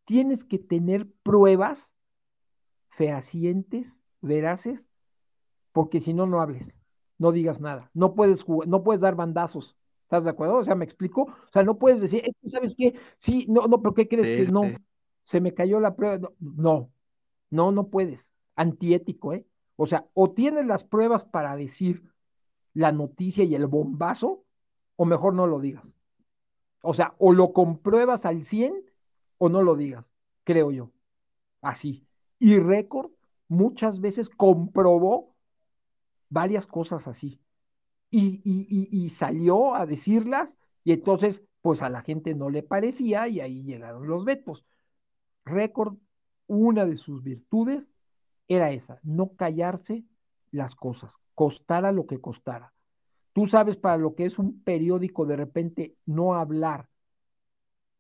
tienes que tener pruebas fehacientes, veraces, porque si no, no hables, no digas nada, no puedes, no puedes dar bandazos, ¿Estás de acuerdo? O sea, ¿me explico? O sea, no puedes decir, ¿sabes qué? Sí, no, no, pero ¿qué crees que no? Se me cayó la prueba. No, no, no, puedes. Antiético, ¿eh? O sea, o tienes las pruebas para decir la noticia y el bombazo, o mejor no lo digas. O sea, o lo compruebas al 100 o no lo digas, creo yo. Así. Y récord muchas veces comprobó varias cosas así y, salió a decirlas y entonces pues a la gente no le parecía y ahí llegaron los vetos. Récord, una de sus virtudes era esa, no callarse las cosas, costara lo que costara. Tú sabes para lo que es un periódico de repente no hablar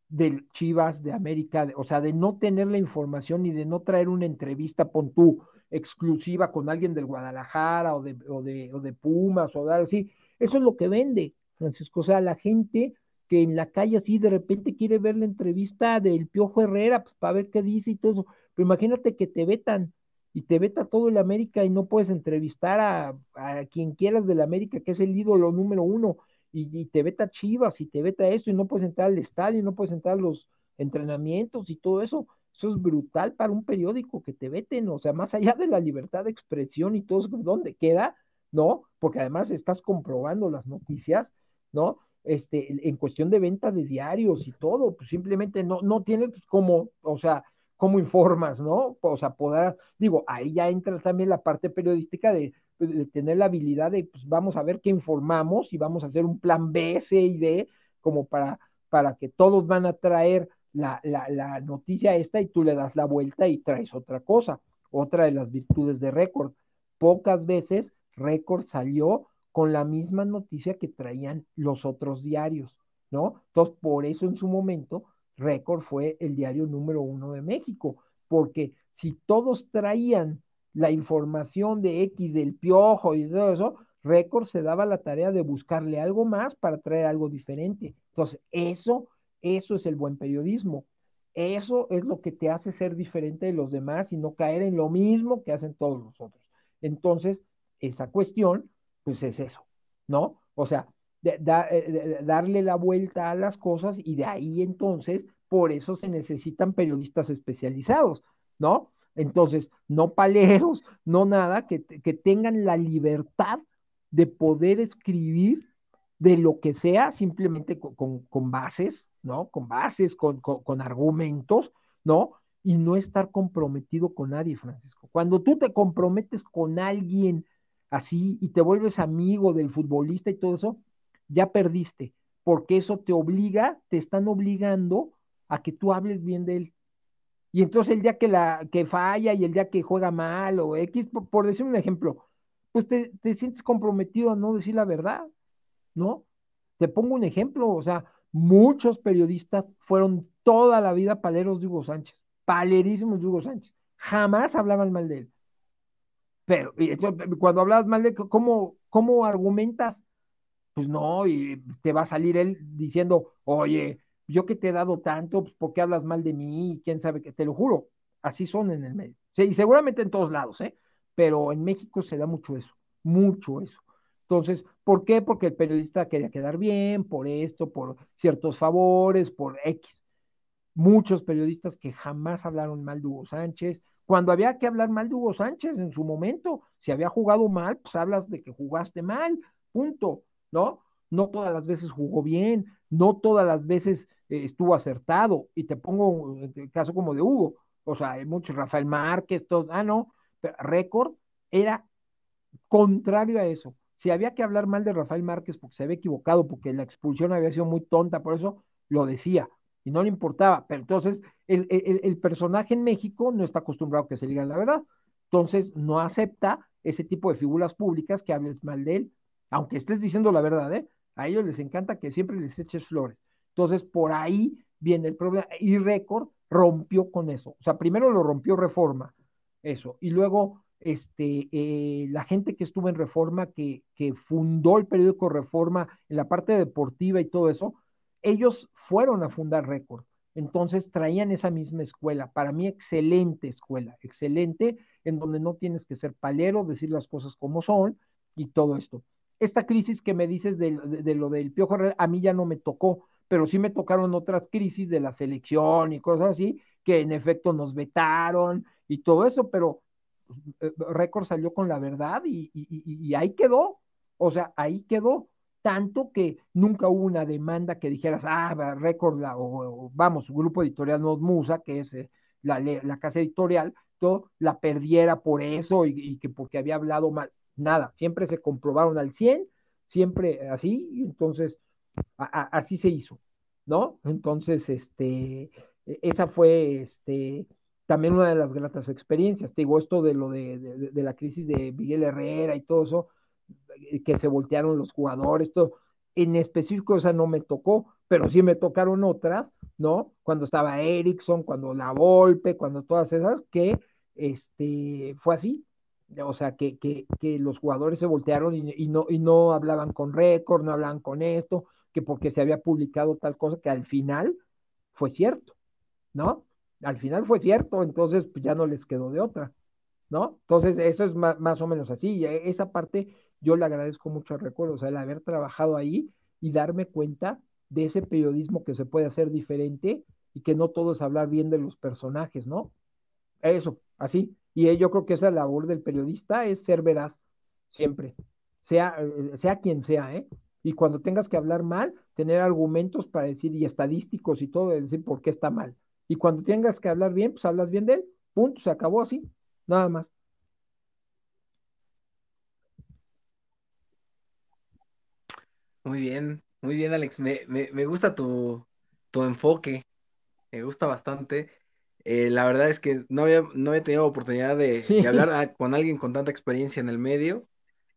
del Chivas de América, o sea, de no tener la información y de no traer una entrevista, pon tú, exclusiva con alguien del Guadalajara o de, o de, o de Pumas o de algo así. Eso es lo que vende, Francisco. O sea, la gente que en la calle así de repente quiere ver la entrevista del Piojo Herrera, pues para ver qué dice y todo eso. Pero imagínate que te vetan y te veta todo el América y no puedes entrevistar a, a quien quieras del América, que es el ídolo número uno, y, y, te veta Chivas y te veta esto y no puedes entrar al estadio, y no puedes entrar a los entrenamientos y todo eso. Eso es brutal para un periódico que te veten, o sea, más allá de la libertad de expresión y todo eso, ¿dónde queda? ¿No? Porque además estás comprobando las noticias, ¿no? Este, en cuestión de venta de diarios y todo, pues simplemente no, no tienes como, o sea, cómo informas, ¿no? O sea, poder, digo, ahí ya entra también la parte periodística de, de tener la habilidad de, pues vamos a ver qué informamos y vamos a hacer un plan B, C y D, como para, para que todos van a traer la, la, la noticia esta y tú le das la vuelta y traes otra cosa, otra de las virtudes de récord. Pocas veces récord salió con la misma noticia que traían los otros diarios, ¿no? Entonces, por eso en su momento, récord fue el diario número uno de México, porque si todos traían la información de X del piojo y todo eso, récord se daba la tarea de buscarle algo más para traer algo diferente. Entonces, eso, eso es el buen periodismo. Eso es lo que te hace ser diferente de los demás y no caer en lo mismo que hacen todos los otros. Entonces, esa cuestión pues es eso, ¿no? O sea, eh, darle la vuelta a las cosas y de ahí entonces, por eso se necesitan periodistas especializados, ¿no? Entonces, no paleros, no nada, que, que tengan la libertad de poder escribir de lo que sea, simplemente con, con, bases, ¿no? Con bases, con, con, argumentos, ¿no? Y no estar comprometido con nadie, Francisco. Cuando tú te comprometes con alguien así y te vuelves amigo del futbolista y todo eso, ya perdiste, porque eso te obliga, te están obligando a que tú hables bien de él. Y entonces el día que la que falla y el día que juega mal o X, por, decir un ejemplo, pues te, te, sientes comprometido a no decir la verdad, ¿no? Te pongo un ejemplo, o sea, muchos periodistas fueron toda la vida paleros de Hugo Sánchez, palerísimos de Hugo Sánchez, jamás hablaban mal de él. Pero cuando hablas mal de cómo, cómo argumentas, pues no, y te va a salir él diciendo, oye, yo que te he dado tanto, pues ¿por qué hablas mal de mí? ¿Quién sabe qué? Te lo juro, así son en el medio. Sí, y seguramente en todos lados, ¿eh? Pero en México se da mucho eso, mucho eso. Entonces, ¿por qué? Porque el periodista quería quedar bien, por esto, por ciertos favores, por X. Muchos periodistas que jamás hablaron mal de Hugo Sánchez, cuando había que hablar mal de Hugo Sánchez en su momento, si había jugado mal, pues hablas de que jugaste mal, punto, ¿no? No todas las veces jugó bien, no todas las veces eh, estuvo acertado, y te pongo el caso como de Hugo, o sea, hay muchos, Rafael Márquez, todos, ah, no, récord era contrario a eso. Si había que hablar mal de Rafael Márquez porque se había equivocado, porque la expulsión había sido muy tonta, por eso lo decía, y no le importaba. Pero entonces el, el, personaje en México no está acostumbrado a que se diga la verdad. Entonces no acepta ese tipo de figuras públicas que hables mal de él, aunque estés diciendo la verdad, ¿eh? A ellos les encanta que siempre les eches flores. Entonces por ahí viene el problema. Y Récord rompió con eso. O sea, primero lo rompió Reforma, eso. Y luego este, eh, la gente que estuvo en Reforma, que, que fundó el periódico Reforma en la parte deportiva y todo eso, ellos fueron a fundar Récord. Entonces traían esa misma escuela. Para mí, excelente escuela, excelente, en donde no tienes que ser palero, decir las cosas como son y todo esto. Esta crisis que me dices de, lo del Piojo a mí ya no me tocó, pero sí me tocaron otras crisis de la selección y cosas así, que en efecto nos vetaron y todo eso, pero eh, Récord salió con la verdad y, y ahí quedó. O sea, ahí quedó tanto que nunca hubo una demanda que dijeras, ah, récord, o, vamos, grupo editorial Nos Musa, que es eh, la, la, casa editorial, todo, la perdiera por eso y, que porque había hablado mal. Nada, siempre se comprobaron al 100, siempre así, y entonces así se hizo, ¿no? Entonces, este, e, esa fue, este, también una de las gratas experiencias. Te digo, esto de lo de, de la crisis de Miguel Herrera y todo eso, que se voltearon los jugadores, todo. En específico esa no me tocó, pero sí me tocaron otras, ¿no? Cuando estaba Erickson, cuando La Volpe, cuando todas esas, que este, fue así. O sea, que, que, que los jugadores se voltearon y, no, y no hablaban con récord, no hablaban con esto, que porque se había publicado tal cosa, que al final fue cierto, ¿no? Al final fue cierto, entonces pues, ya no les quedó de otra, ¿no? Entonces, eso es más, más o menos así. Y esa parte yo le agradezco mucho al recuerdo, o sea, el haber trabajado ahí y darme cuenta de ese periodismo que se puede hacer diferente y que no todo es hablar bien de los personajes, ¿no? Eso, así. Y yo creo que esa labor del periodista es ser veraz, siempre, sea, eh, sea quien sea, ¿eh? Y cuando tengas que hablar mal, tener argumentos para decir, y estadísticos y todo, decir por qué está mal, Y cuando tengas que hablar bien, pues hablas bien de él. Punto, se acabó así, nada más. Muy bien, muy bien, Alex. Me, me, me gusta tu, tu enfoque, me gusta bastante. Eh, la verdad es que no había, no había tenido oportunidad de, hablar a- con alguien con tanta experiencia en el medio,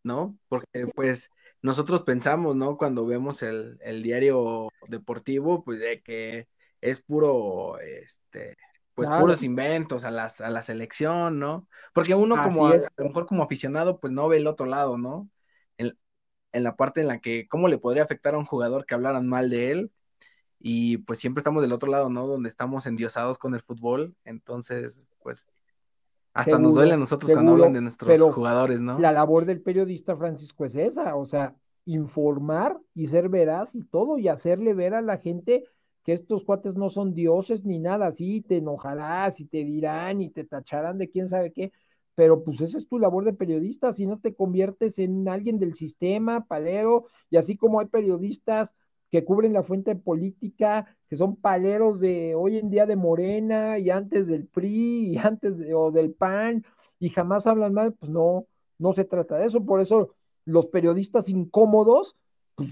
¿no? Porque pues nosotros pensamos, ¿no? Cuando vemos el, el diario deportivo, pues de que es puro, este, pues claro, puros inventos a las, a la selección, ¿no? Porque uno como, a lo mejor como aficionado, pues no ve el otro lado, ¿no? En, en la parte en la que, ¿cómo le podría afectar a un jugador que hablaran mal de él? Y pues siempre estamos del otro lado, ¿no? Donde estamos endiosados con el fútbol, entonces, pues hasta nos duele a Seguro, nosotros cuando hablan de nuestros pero jugadores, ¿no? la labor del periodista, Francisco, es esa, o sea, informar y ser veraz y todo, y hacerle ver a la gente que estos cuates no son dioses ni nada así, te enojarás y te dirán y te tacharán de quién sabe qué, pero pues esa es tu labor de periodista, si no te conviertes en alguien del sistema, palero, y así como hay periodistas que cubren la fuente política, que son paleros de hoy en día de Morena y antes del PRI y antes o del PAN y jamás hablan mal, pues no, no se trata de eso. Por eso los periodistas incómodos, pues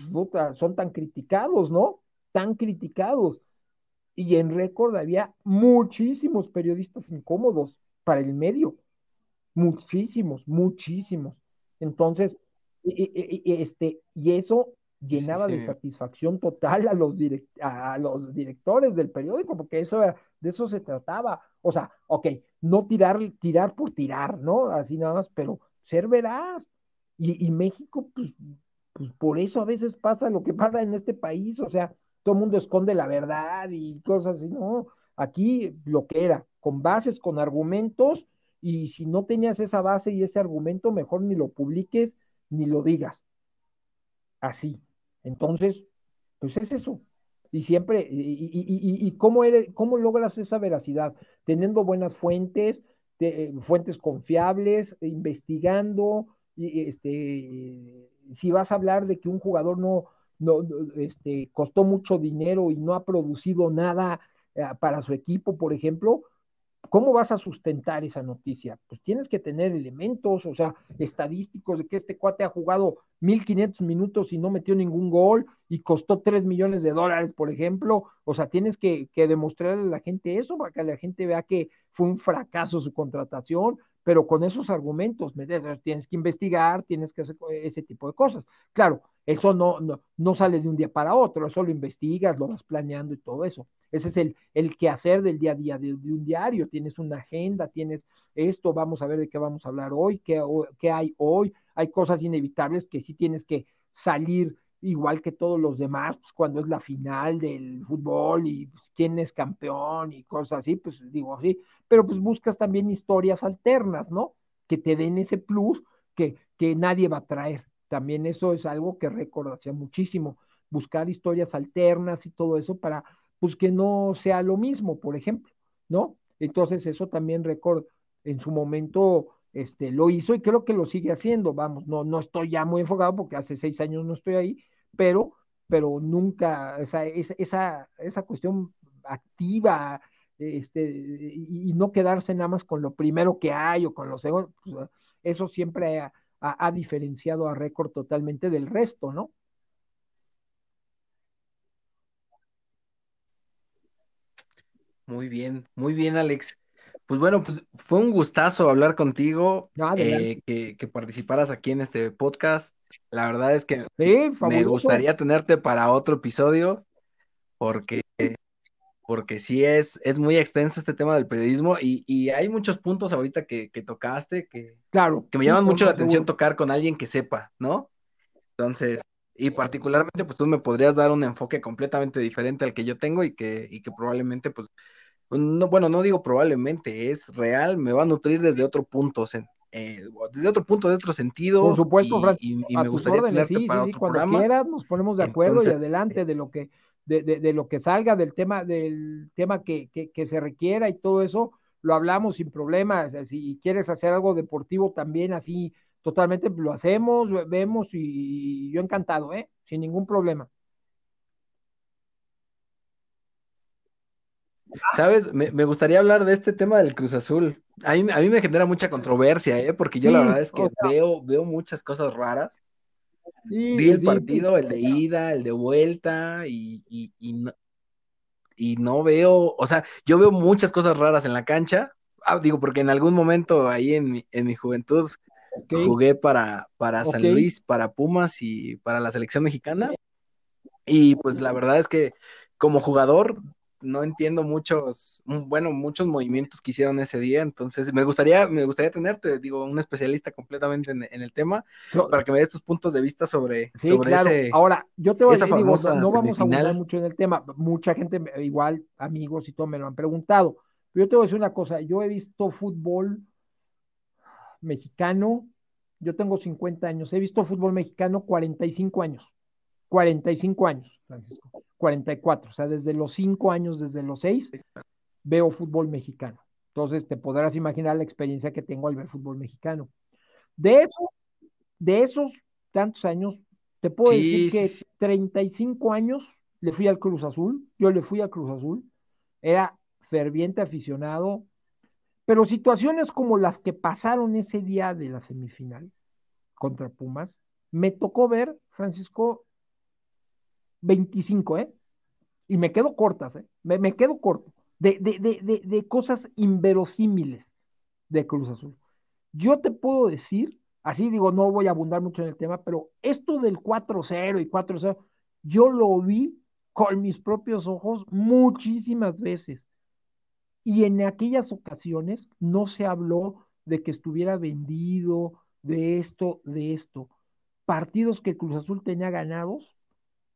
son tan criticados, ¿no? Tan criticados. Y en récord había muchísimos periodistas incómodos para el medio. Muchísimos, muchísimos. Entonces, este, y eso Sí, sí, llenaba de satisfacción total a los, direct- a los directores del periódico, porque eso era- de eso se trataba. O sea, ok, no tirar, tirar por tirar, ¿no? Así nada más, pero ser veraz. Y, y México, pues, pues por eso a veces pasa lo que pasa en este país, o sea, todo el mundo esconde la verdad y cosas así, ¿no? Aquí lo que era, con bases, con argumentos y si no tenías esa base y ese argumento, mejor ni lo publiques ni lo digas. Así. Entonces, pues es eso. Y siempre, y, cómo, eres, cómo logras esa veracidad? Teniendo buenas fuentes, te, fuentes confiables, investigando, y, este, si vas a hablar de que un jugador no, no, este, costó mucho dinero y no ha producido nada eh, para su equipo, por ejemplo, ¿Cómo vas a sustentar esa noticia? Pues tienes que tener elementos, o sea, estadísticos de que este cuate ha jugado 1500 minutos y no metió ningún gol y costó 3 millones de dólares, por ejemplo. O sea, tienes que, que demostrarle a la gente eso para que la gente vea que fue un fracaso su contratación, pero con esos argumentos, ¿me tienes que investigar, tienes que hacer ese tipo de cosas. Claro, eso no, no, no sale de un día para otro, eso lo investigas, lo vas planeando y todo eso. Ese es el, el quehacer del día a día de, de, un diario. Tienes una agenda, tienes esto, vamos a ver de qué vamos a hablar hoy, qué, qué hay hoy. Hay cosas inevitables que sí tienes que salir igual que todos los demás, pues, cuando es la final del fútbol y pues, quién es campeón y cosas así, pues digo así, pero pues buscas también historias alternas, ¿no? Que te den ese plus que, que nadie va a traer. También eso es algo que recordaría muchísimo, buscar historias alternas y todo eso para pues que no sea lo mismo, por ejemplo, ¿no? Entonces eso también Record en su momento este, lo hizo y creo que lo sigue haciendo, vamos, no, no estoy ya muy enfocado porque hace seis años no estoy ahí, pero, pero nunca, esa, esa, esa, cuestión activa, este, y, no quedarse nada más con lo primero que hay o con los segundos, pues, eso siempre ha, ha, ha diferenciado a Record totalmente del resto, ¿no? Muy bien, muy bien, Alex. Pues bueno, pues fue un gustazo hablar contigo, No, eh, que, que participaras aquí en este podcast. La verdad es que Sí, me gustaría tenerte para otro episodio, porque, porque sí es, es muy extenso este tema del periodismo y, y hay muchos puntos ahorita que, que tocaste que, Claro, que me llaman mucho la atención seguro. tocar con alguien que sepa, ¿no? Entonces, y particularmente, pues tú me podrías dar un enfoque completamente diferente al que yo tengo y que, y que probablemente, pues, no, bueno, no digo probablemente, es real, me va a nutrir desde otro punto, eh, desde otro punto, de otro Por sentido, supuesto, y, y- y a me gustaría órdenes, sí, para sí, otro cuando programa. quieras nos ponemos de acuerdo y adelante de lo que, de, de, de lo que salga del tema, del tema que, que, que, se requiera y todo eso, lo hablamos sin problemas. Si quieres hacer algo deportivo también así, totalmente lo hacemos, vemos y, y yo encantado, ¿eh? Sin ningún problema. ¿Sabes? Me, me gustaría hablar de este tema del Cruz Azul. A mí, a mí me genera mucha controversia, ¿eh? Porque yo la verdad es que o sea, veo, veo muchas cosas raras. Vi el sí, partido, el de ida, el de vuelta, y, y, y no, y no veo, o sea, yo veo muchas cosas raras en la cancha. Ah, digo, porque en algún momento ahí en mi, en mi juventud jugué para, para San Luis, para Pumas y para la selección mexicana. Y pues la verdad es que como jugador no entiendo muchos, mm, bueno, muchos movimientos que hicieron ese día, entonces me gustaría, me gustaría tenerte, digo, un especialista completamente en, en el tema para que me des tus puntos de vista sobre, sí, sobre claro. ese, Ahora, yo te voy a decir, digo, no, vamos a abundar semifinal. mucho en el tema. Mucha gente, igual, amigos y todo, me lo han preguntado. Pero yo te voy a decir una cosa, yo he visto fútbol mexicano, yo tengo 50 años, he visto fútbol mexicano 45 años, 45 años, Francisco, 44, o sea, desde los 5 años, desde los 6, veo fútbol mexicano. Entonces, te podrás imaginar la experiencia que tengo al ver fútbol mexicano. De eso, de esos tantos años, te puedo decir Sí, que sí. 35 años le fui al Cruz Azul, yo le fui al Cruz Azul, era ferviente aficionado, pero situaciones como las que pasaron ese día de la semifinal contra Pumas, me tocó ver, Francisco, 25, ¿eh? Y me quedo cortas, ¿eh? Me, me quedo corto, de, de, de, de, cosas inverosímiles de Cruz Azul. Yo te puedo decir, así digo, no voy a abundar mucho en el tema, pero esto del 4-0 y 4-0, yo lo vi con mis propios ojos muchísimas veces. Y en aquellas ocasiones no se habló de que estuviera vendido, de esto, de esto. Partidos que Cruz Azul tenía ganados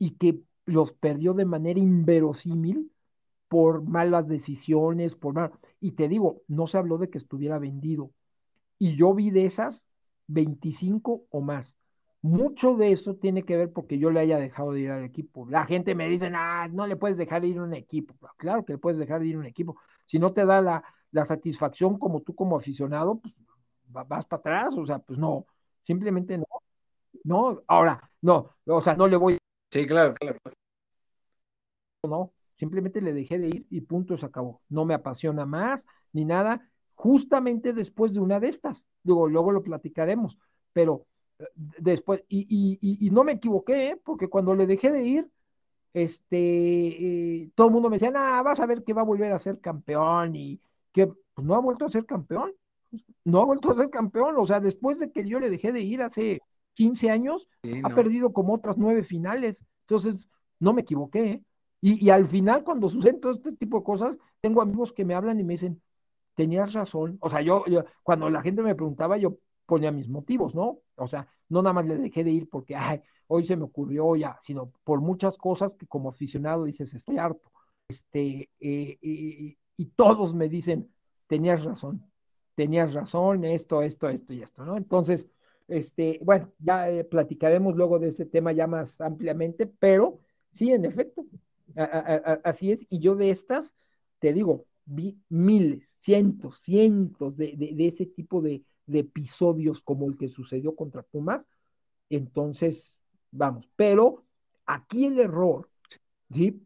y que los perdió de manera inverosímil por malas decisiones, por mal... Y te digo, no se habló de que estuviera vendido. Y yo vi de esas 25 o más. Mucho de eso tiene que ver porque yo le haya dejado de ir al equipo. La gente me dice, ah, no le puedes dejar de ir a un equipo. Claro que le puedes dejar de ir a un equipo. Si no te da la, la satisfacción como tú como aficionado, pues vas para atrás. O sea, pues no, simplemente no. No, ahora, no, o sea, no le voy, Sí, claro, claro. no, simplemente le dejé de ir y punto, se acabó. No me apasiona más ni nada, justamente después de una de estas. Digo, luego lo platicaremos, pero eh, después, y, y, y, y no me equivoqué, ¿eh? porque cuando le dejé de ir, este, eh, todo el mundo me decía, nah, vas a ver que va a volver a ser campeón y que pues, no ha vuelto a ser campeón, no ha vuelto a ser campeón, o sea, después de que yo le dejé de ir hace 15 años, Sí, ha no. perdido como otras nueve finales, entonces no me equivoqué, ¿eh? Y, y al final, cuando suceden todo este tipo de cosas, tengo amigos que me hablan y me dicen, tenías razón. O sea, yo, yo, cuando la gente me preguntaba, yo ponía mis motivos, ¿no? O sea, no nada más le dejé de ir porque, ay, hoy se me ocurrió ya, sino por muchas cosas que como aficionado dices, estoy harto. Este, eh, y todos me dicen, tenías razón, tenías razón, esto, esto, esto y esto, ¿no? Entonces, este, bueno, ya eh, platicaremos luego de ese tema ya más ampliamente, pero sí, en efecto, así es. Y yo de estas, te digo, vi miles, cientos, cientos de, de, ese tipo de, de, episodios como el que sucedió contra Pumas. Entonces, vamos, pero aquí el error, ¿sí?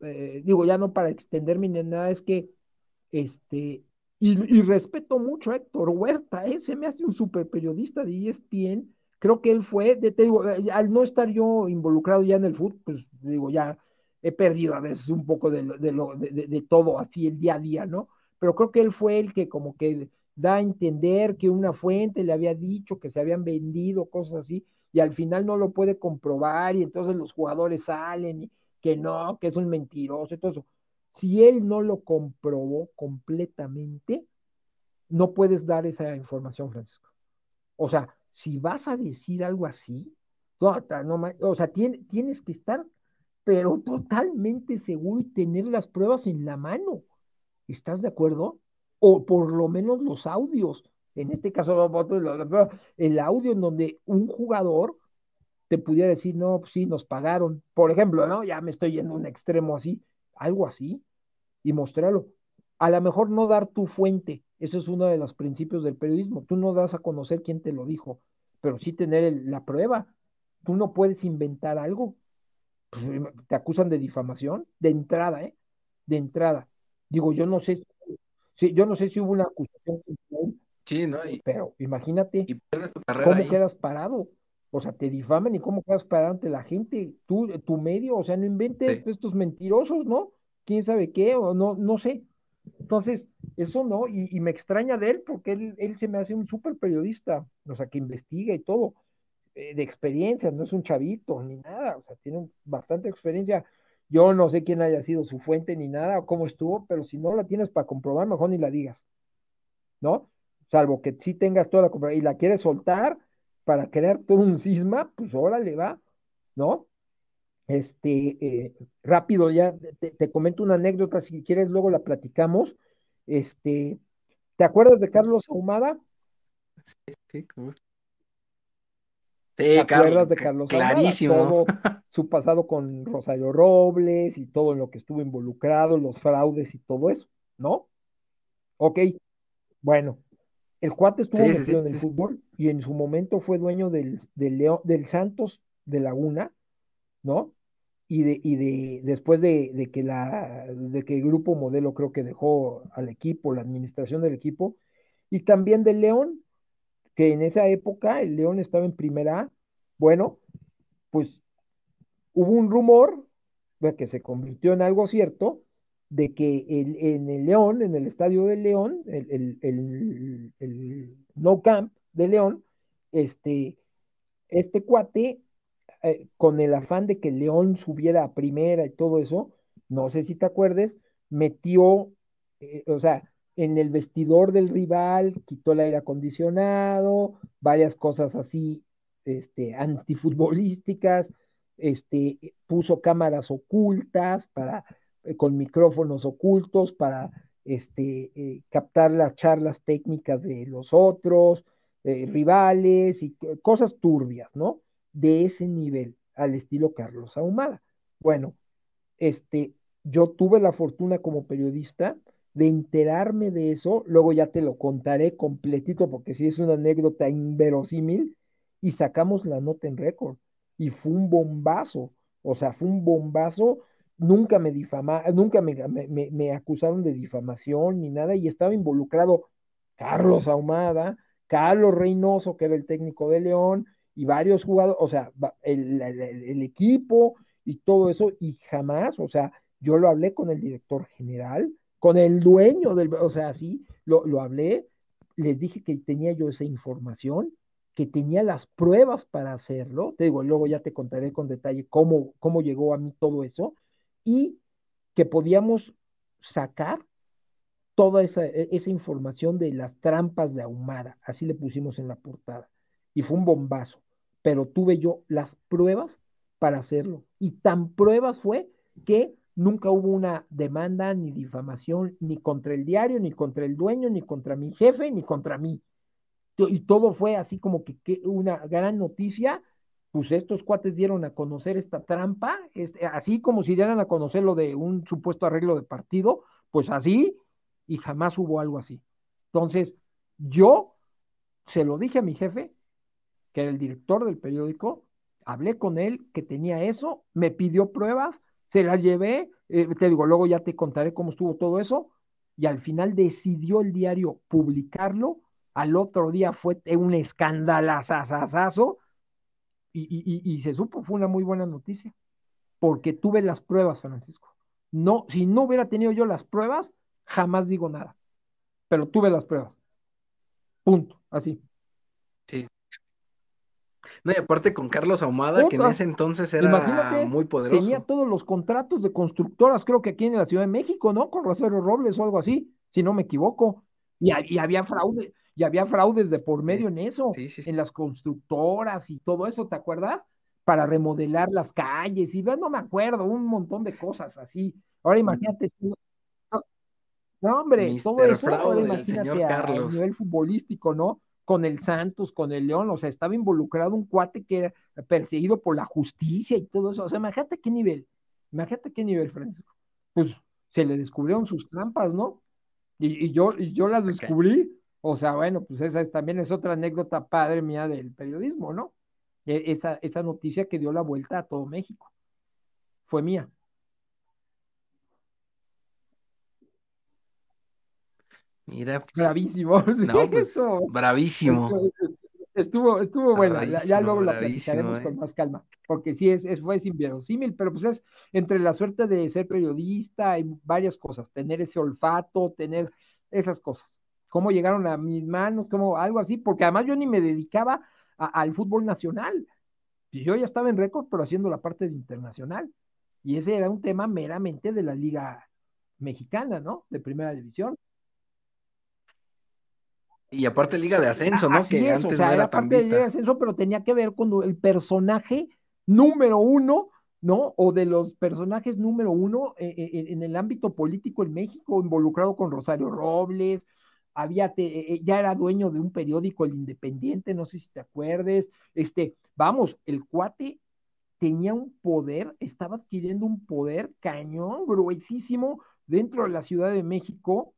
Eh, digo, ya no para extenderme ni nada, es que, este, y, respeto mucho a Héctor Huerta, ¿eh? se me hace un super periodista de ESPN, creo que él fue, de, te digo, eh, al no estar yo involucrado ya en el fútbol, pues digo, ya he perdido a veces un poco de, de, lo, de, de, todo así el día a día, ¿no? Pero creo que él fue el que como que da a entender que una fuente le había dicho que se habían vendido cosas así y al final no lo puede comprobar y entonces los jugadores salen y que no, que es un mentiroso y todo eso. Si él no lo comprobó completamente, no puedes dar esa información, Francisco. O sea, si vas a decir algo así, o sea, tien, tienes que estar pero totalmente seguro y tener las pruebas en la mano. ¿Estás de acuerdo? O por lo menos los audios. En este caso, el audio en donde un jugador te pudiera decir, no, pues sí, nos pagaron. Por ejemplo, ¿no? Ya me estoy yendo a un extremo así, algo así, y mostrarlo. A lo mejor no dar tu fuente, eso es uno de los principios del periodismo. Tú no das a conocer quién te lo dijo, pero sí tener el, la prueba. Tú no puedes inventar algo, te acusan de difamación, de entrada, ¿eh? De entrada. Digo, yo no sé, si, yo no sé si hubo una acusación Sí, ¿no? pero imagínate y tu carrera cómo ahí. quedas parado. O sea, te difaman y cómo quedas parado ante la gente, tú, tu medio, o sea, no inventes Sí. estos mentirosos, ¿no? ¿Quién sabe qué? O no, no sé. Entonces, eso no, y, y me extraña de él porque él, él se me hace un súper periodista, o sea, que investiga y todo, eh, de experiencia, no es un chavito ni nada, o sea, tiene bastante experiencia. Yo no sé quién haya sido su fuente ni nada o cómo estuvo, pero si no la tienes para comprobar, mejor ni la digas, ¿no? Salvo que sí tengas toda la comprobación y la quieres soltar para crear todo un cisma, pues órale va, ¿no? Este, eh, rápido, ya te, te comento una anécdota, si quieres, luego la platicamos. Este, ¿te acuerdas de Carlos Ahumada? Sí, ¿cómo? ¿Te Sí, acuerdas Carl- de ca- Carlos Ahumada? clarísimo. Todo su pasado con Rosario Robles y todo en lo que estuvo involucrado, los fraudes y todo eso, ¿no? Ok, bueno, el cuate estuvo Sí, sí, metido sí, en el fútbol y en su momento fue dueño del, del, León- del Santos de Laguna, ¿no? Y de, y de después de, de que la, de que el grupo modelo creo que dejó al equipo, la administración del equipo, y también del León, que en esa época el León estaba en primera A. Bueno, pues hubo un rumor que se convirtió en algo cierto, de que en el León, en el estadio del León, el, el, el, No Camp de León, este, este cuate eh, con el afán de que León subiera a primera y todo eso, no sé si te acuerdes, metió, eh, o sea, en el vestidor del rival, quitó el aire acondicionado, varias cosas así, este, antifutbolísticas, este, puso cámaras ocultas para, con micrófonos ocultos para, este, eh, captar las charlas técnicas de los otros, eh, rivales y cosas turbias, ¿no? de ese nivel, al estilo Carlos Ahumada. Bueno, este, yo tuve la fortuna como periodista de enterarme de eso, luego ya te lo contaré completito porque sí es una anécdota inverosímil y sacamos la nota en récord y fue un bombazo, o sea, fue un bombazo, nunca me nunca me, me, me, acusaron de difamación ni nada y estaba involucrado Carlos Ahumada, Carlos Reynoso, que era el técnico de León, y varios jugadores, o sea, el, el, el, equipo y todo eso, y jamás, o sea, yo lo hablé con el director general, con el dueño del, o sea, sí, lo, lo hablé, les dije que tenía yo esa información, que tenía las pruebas para hacerlo, te digo, luego ya te contaré con detalle cómo, cómo llegó a mí todo eso, y que podíamos sacar toda esa, esa información de las trampas de Ahumada, así le pusimos en la portada, y fue un bombazo, pero tuve yo las pruebas para hacerlo, y tan pruebas fue que nunca hubo una demanda ni difamación ni contra el diario, ni contra el dueño, ni contra mi jefe, ni contra mí. Y todo fue así como que, que una gran noticia, pues estos cuates dieron a conocer esta trampa, este, así como si dieran a conocer lo de un supuesto arreglo de partido, pues así, y jamás hubo algo así. Entonces, yo se lo dije a mi jefe, que era el director del periódico, hablé con él que tenía eso, me pidió pruebas, se las llevé, eh, te digo, luego ya te contaré cómo estuvo todo eso, y al final decidió el diario publicarlo, al otro día fue un escandalazazazo, y, y, y, se supo, fue una muy buena noticia, porque tuve las pruebas, Francisco. No, si no hubiera tenido yo las pruebas, jamás digo nada. Pero tuve las pruebas. Punto. Así. Sí. No, y aparte con Carlos Ahumada, Otra. que en ese entonces era Imagínate, muy poderoso. Tenía todos los contratos de constructoras, creo que aquí en la Ciudad de México, ¿no? Con Rosario Robles o algo así, si no me equivoco. Y, y había fraude, y había fraudes de por medio en eso, sí, sí, sí. en las constructoras y todo eso, ¿te acuerdas? Para remodelar las calles y no me acuerdo, un montón de cosas así. Ahora imagínate tú, no, hombre, Mister todo eso, Fraude, ahora el imagínate señor a Carlos. nivel futbolístico, ¿no? Con el Santos, con el León, o sea, estaba involucrado un cuate que era perseguido por la justicia y todo eso. O sea, imagínate qué nivel, imagínate qué nivel, Francisco. Pues se le descubrieron sus trampas, ¿no? Y, y yo, y yo las descubrí. O sea, bueno, pues esa es, también es otra anécdota padre mía del periodismo, ¿no? E, esa, esa noticia que dio la vuelta a todo México. Fue mía. Mira, pues, bravísimo. no, pues, Eso, bravísimo. estuvo, estuvo bueno, ya, luego la platicaremos eh. con más calma, porque sí es, es, fue inverosímil, pero pues es entre la suerte de ser periodista y varias cosas, tener ese olfato, tener esas cosas, cómo llegaron a mis manos, como algo así, porque además yo ni me dedicaba a- al fútbol nacional, yo ya estaba en récord, pero haciendo la parte de internacional, y ese era un tema meramente de la liga mexicana, ¿no? De primera división. Y aparte Liga de Ascenso, ¿no? Así Que es, antes o sea, no era era tan parte del vista. ascenso, pero tenía que ver con el personaje número uno, ¿no? O de los personajes número uno eh, eh, en el ámbito político en México, involucrado con Rosario Robles, había te, eh, ya era dueño de un periódico, El Independiente, no sé si te acuerdes, este, vamos, el cuate tenía un poder, estaba adquiriendo un poder cañón, gruesísimo dentro de la Ciudad de México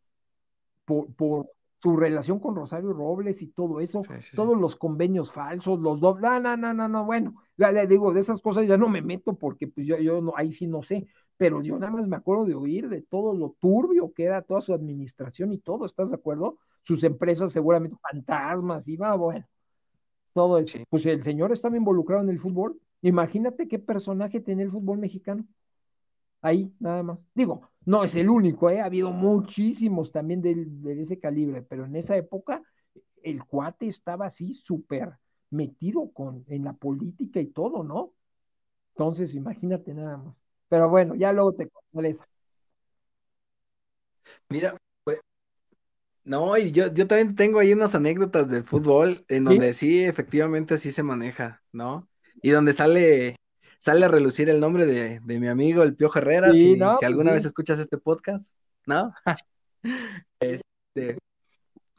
por, por su relación con Rosario Robles y todo eso, Sí, sí, sí. todos los convenios falsos, los dobles, no, no, no, no, no, bueno, ya le digo, de esas cosas ya no me meto porque pues yo, yo no, ahí sí no sé, pero yo nada más me acuerdo de oír de todo lo turbio que era toda su administración y todo, ¿estás de acuerdo? Sus empresas seguramente fantasmas, y va, bueno, todo eso. Sí. Pues el señor estaba involucrado en el fútbol, imagínate qué personaje tenía el fútbol mexicano. Ahí, nada más. Digo, no es el único, ¿eh? Ha habido muchísimos también de, ese calibre, pero en esa época el cuate estaba así súper metido con, en la política y todo, ¿no? Entonces, imagínate nada más. Pero bueno, ya luego te contaré. Mira, pues, no, y yo, yo también tengo ahí unas anécdotas del fútbol en ¿Sí? donde sí, efectivamente sí se maneja, ¿no? Y donde sale, sale a relucir el nombre de, de mi amigo el Piojo Herrera, Sí, si, no, si alguna vez escuchas este podcast, ¿no? Este,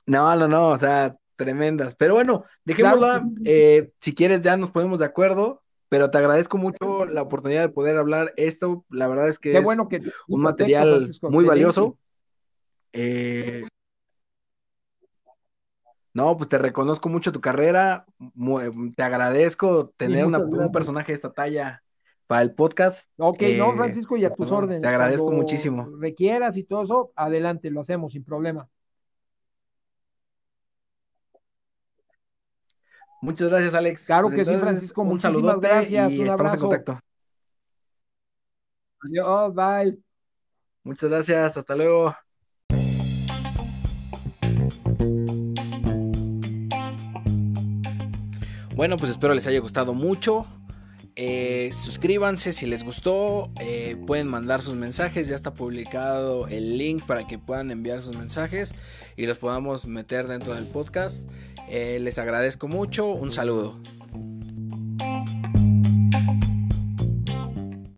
no, no, no, o sea, tremendas. Pero bueno, Claro, dejémosla, sí. eh, si quieres ya nos ponemos de acuerdo, pero te agradezco mucho la oportunidad de poder hablar esto, la verdad es que Qué es bueno que un material Francisco, muy valioso. Eh, no, pues te reconozco mucho tu carrera, te agradezco tener una- un personaje de esta talla para el podcast. Ok, no, Eh, Francisco, y a tus no, órdenes. te agradezco muchísimo. requieras y todo eso, adelante, lo hacemos sin problema. Muchas gracias, Alex. Claro Pues que sí, Francisco, un saludote gracias, y un estamos en contacto. Adiós, bye. Muchas gracias, hasta luego. Bueno, pues espero les haya gustado mucho. Eh, suscríbanse si les gustó. eh, pueden mandar sus mensajes. Ya está publicado el link para que puedan enviar sus mensajes y los podamos meter dentro del podcast. Eh, les agradezco mucho. Un saludo.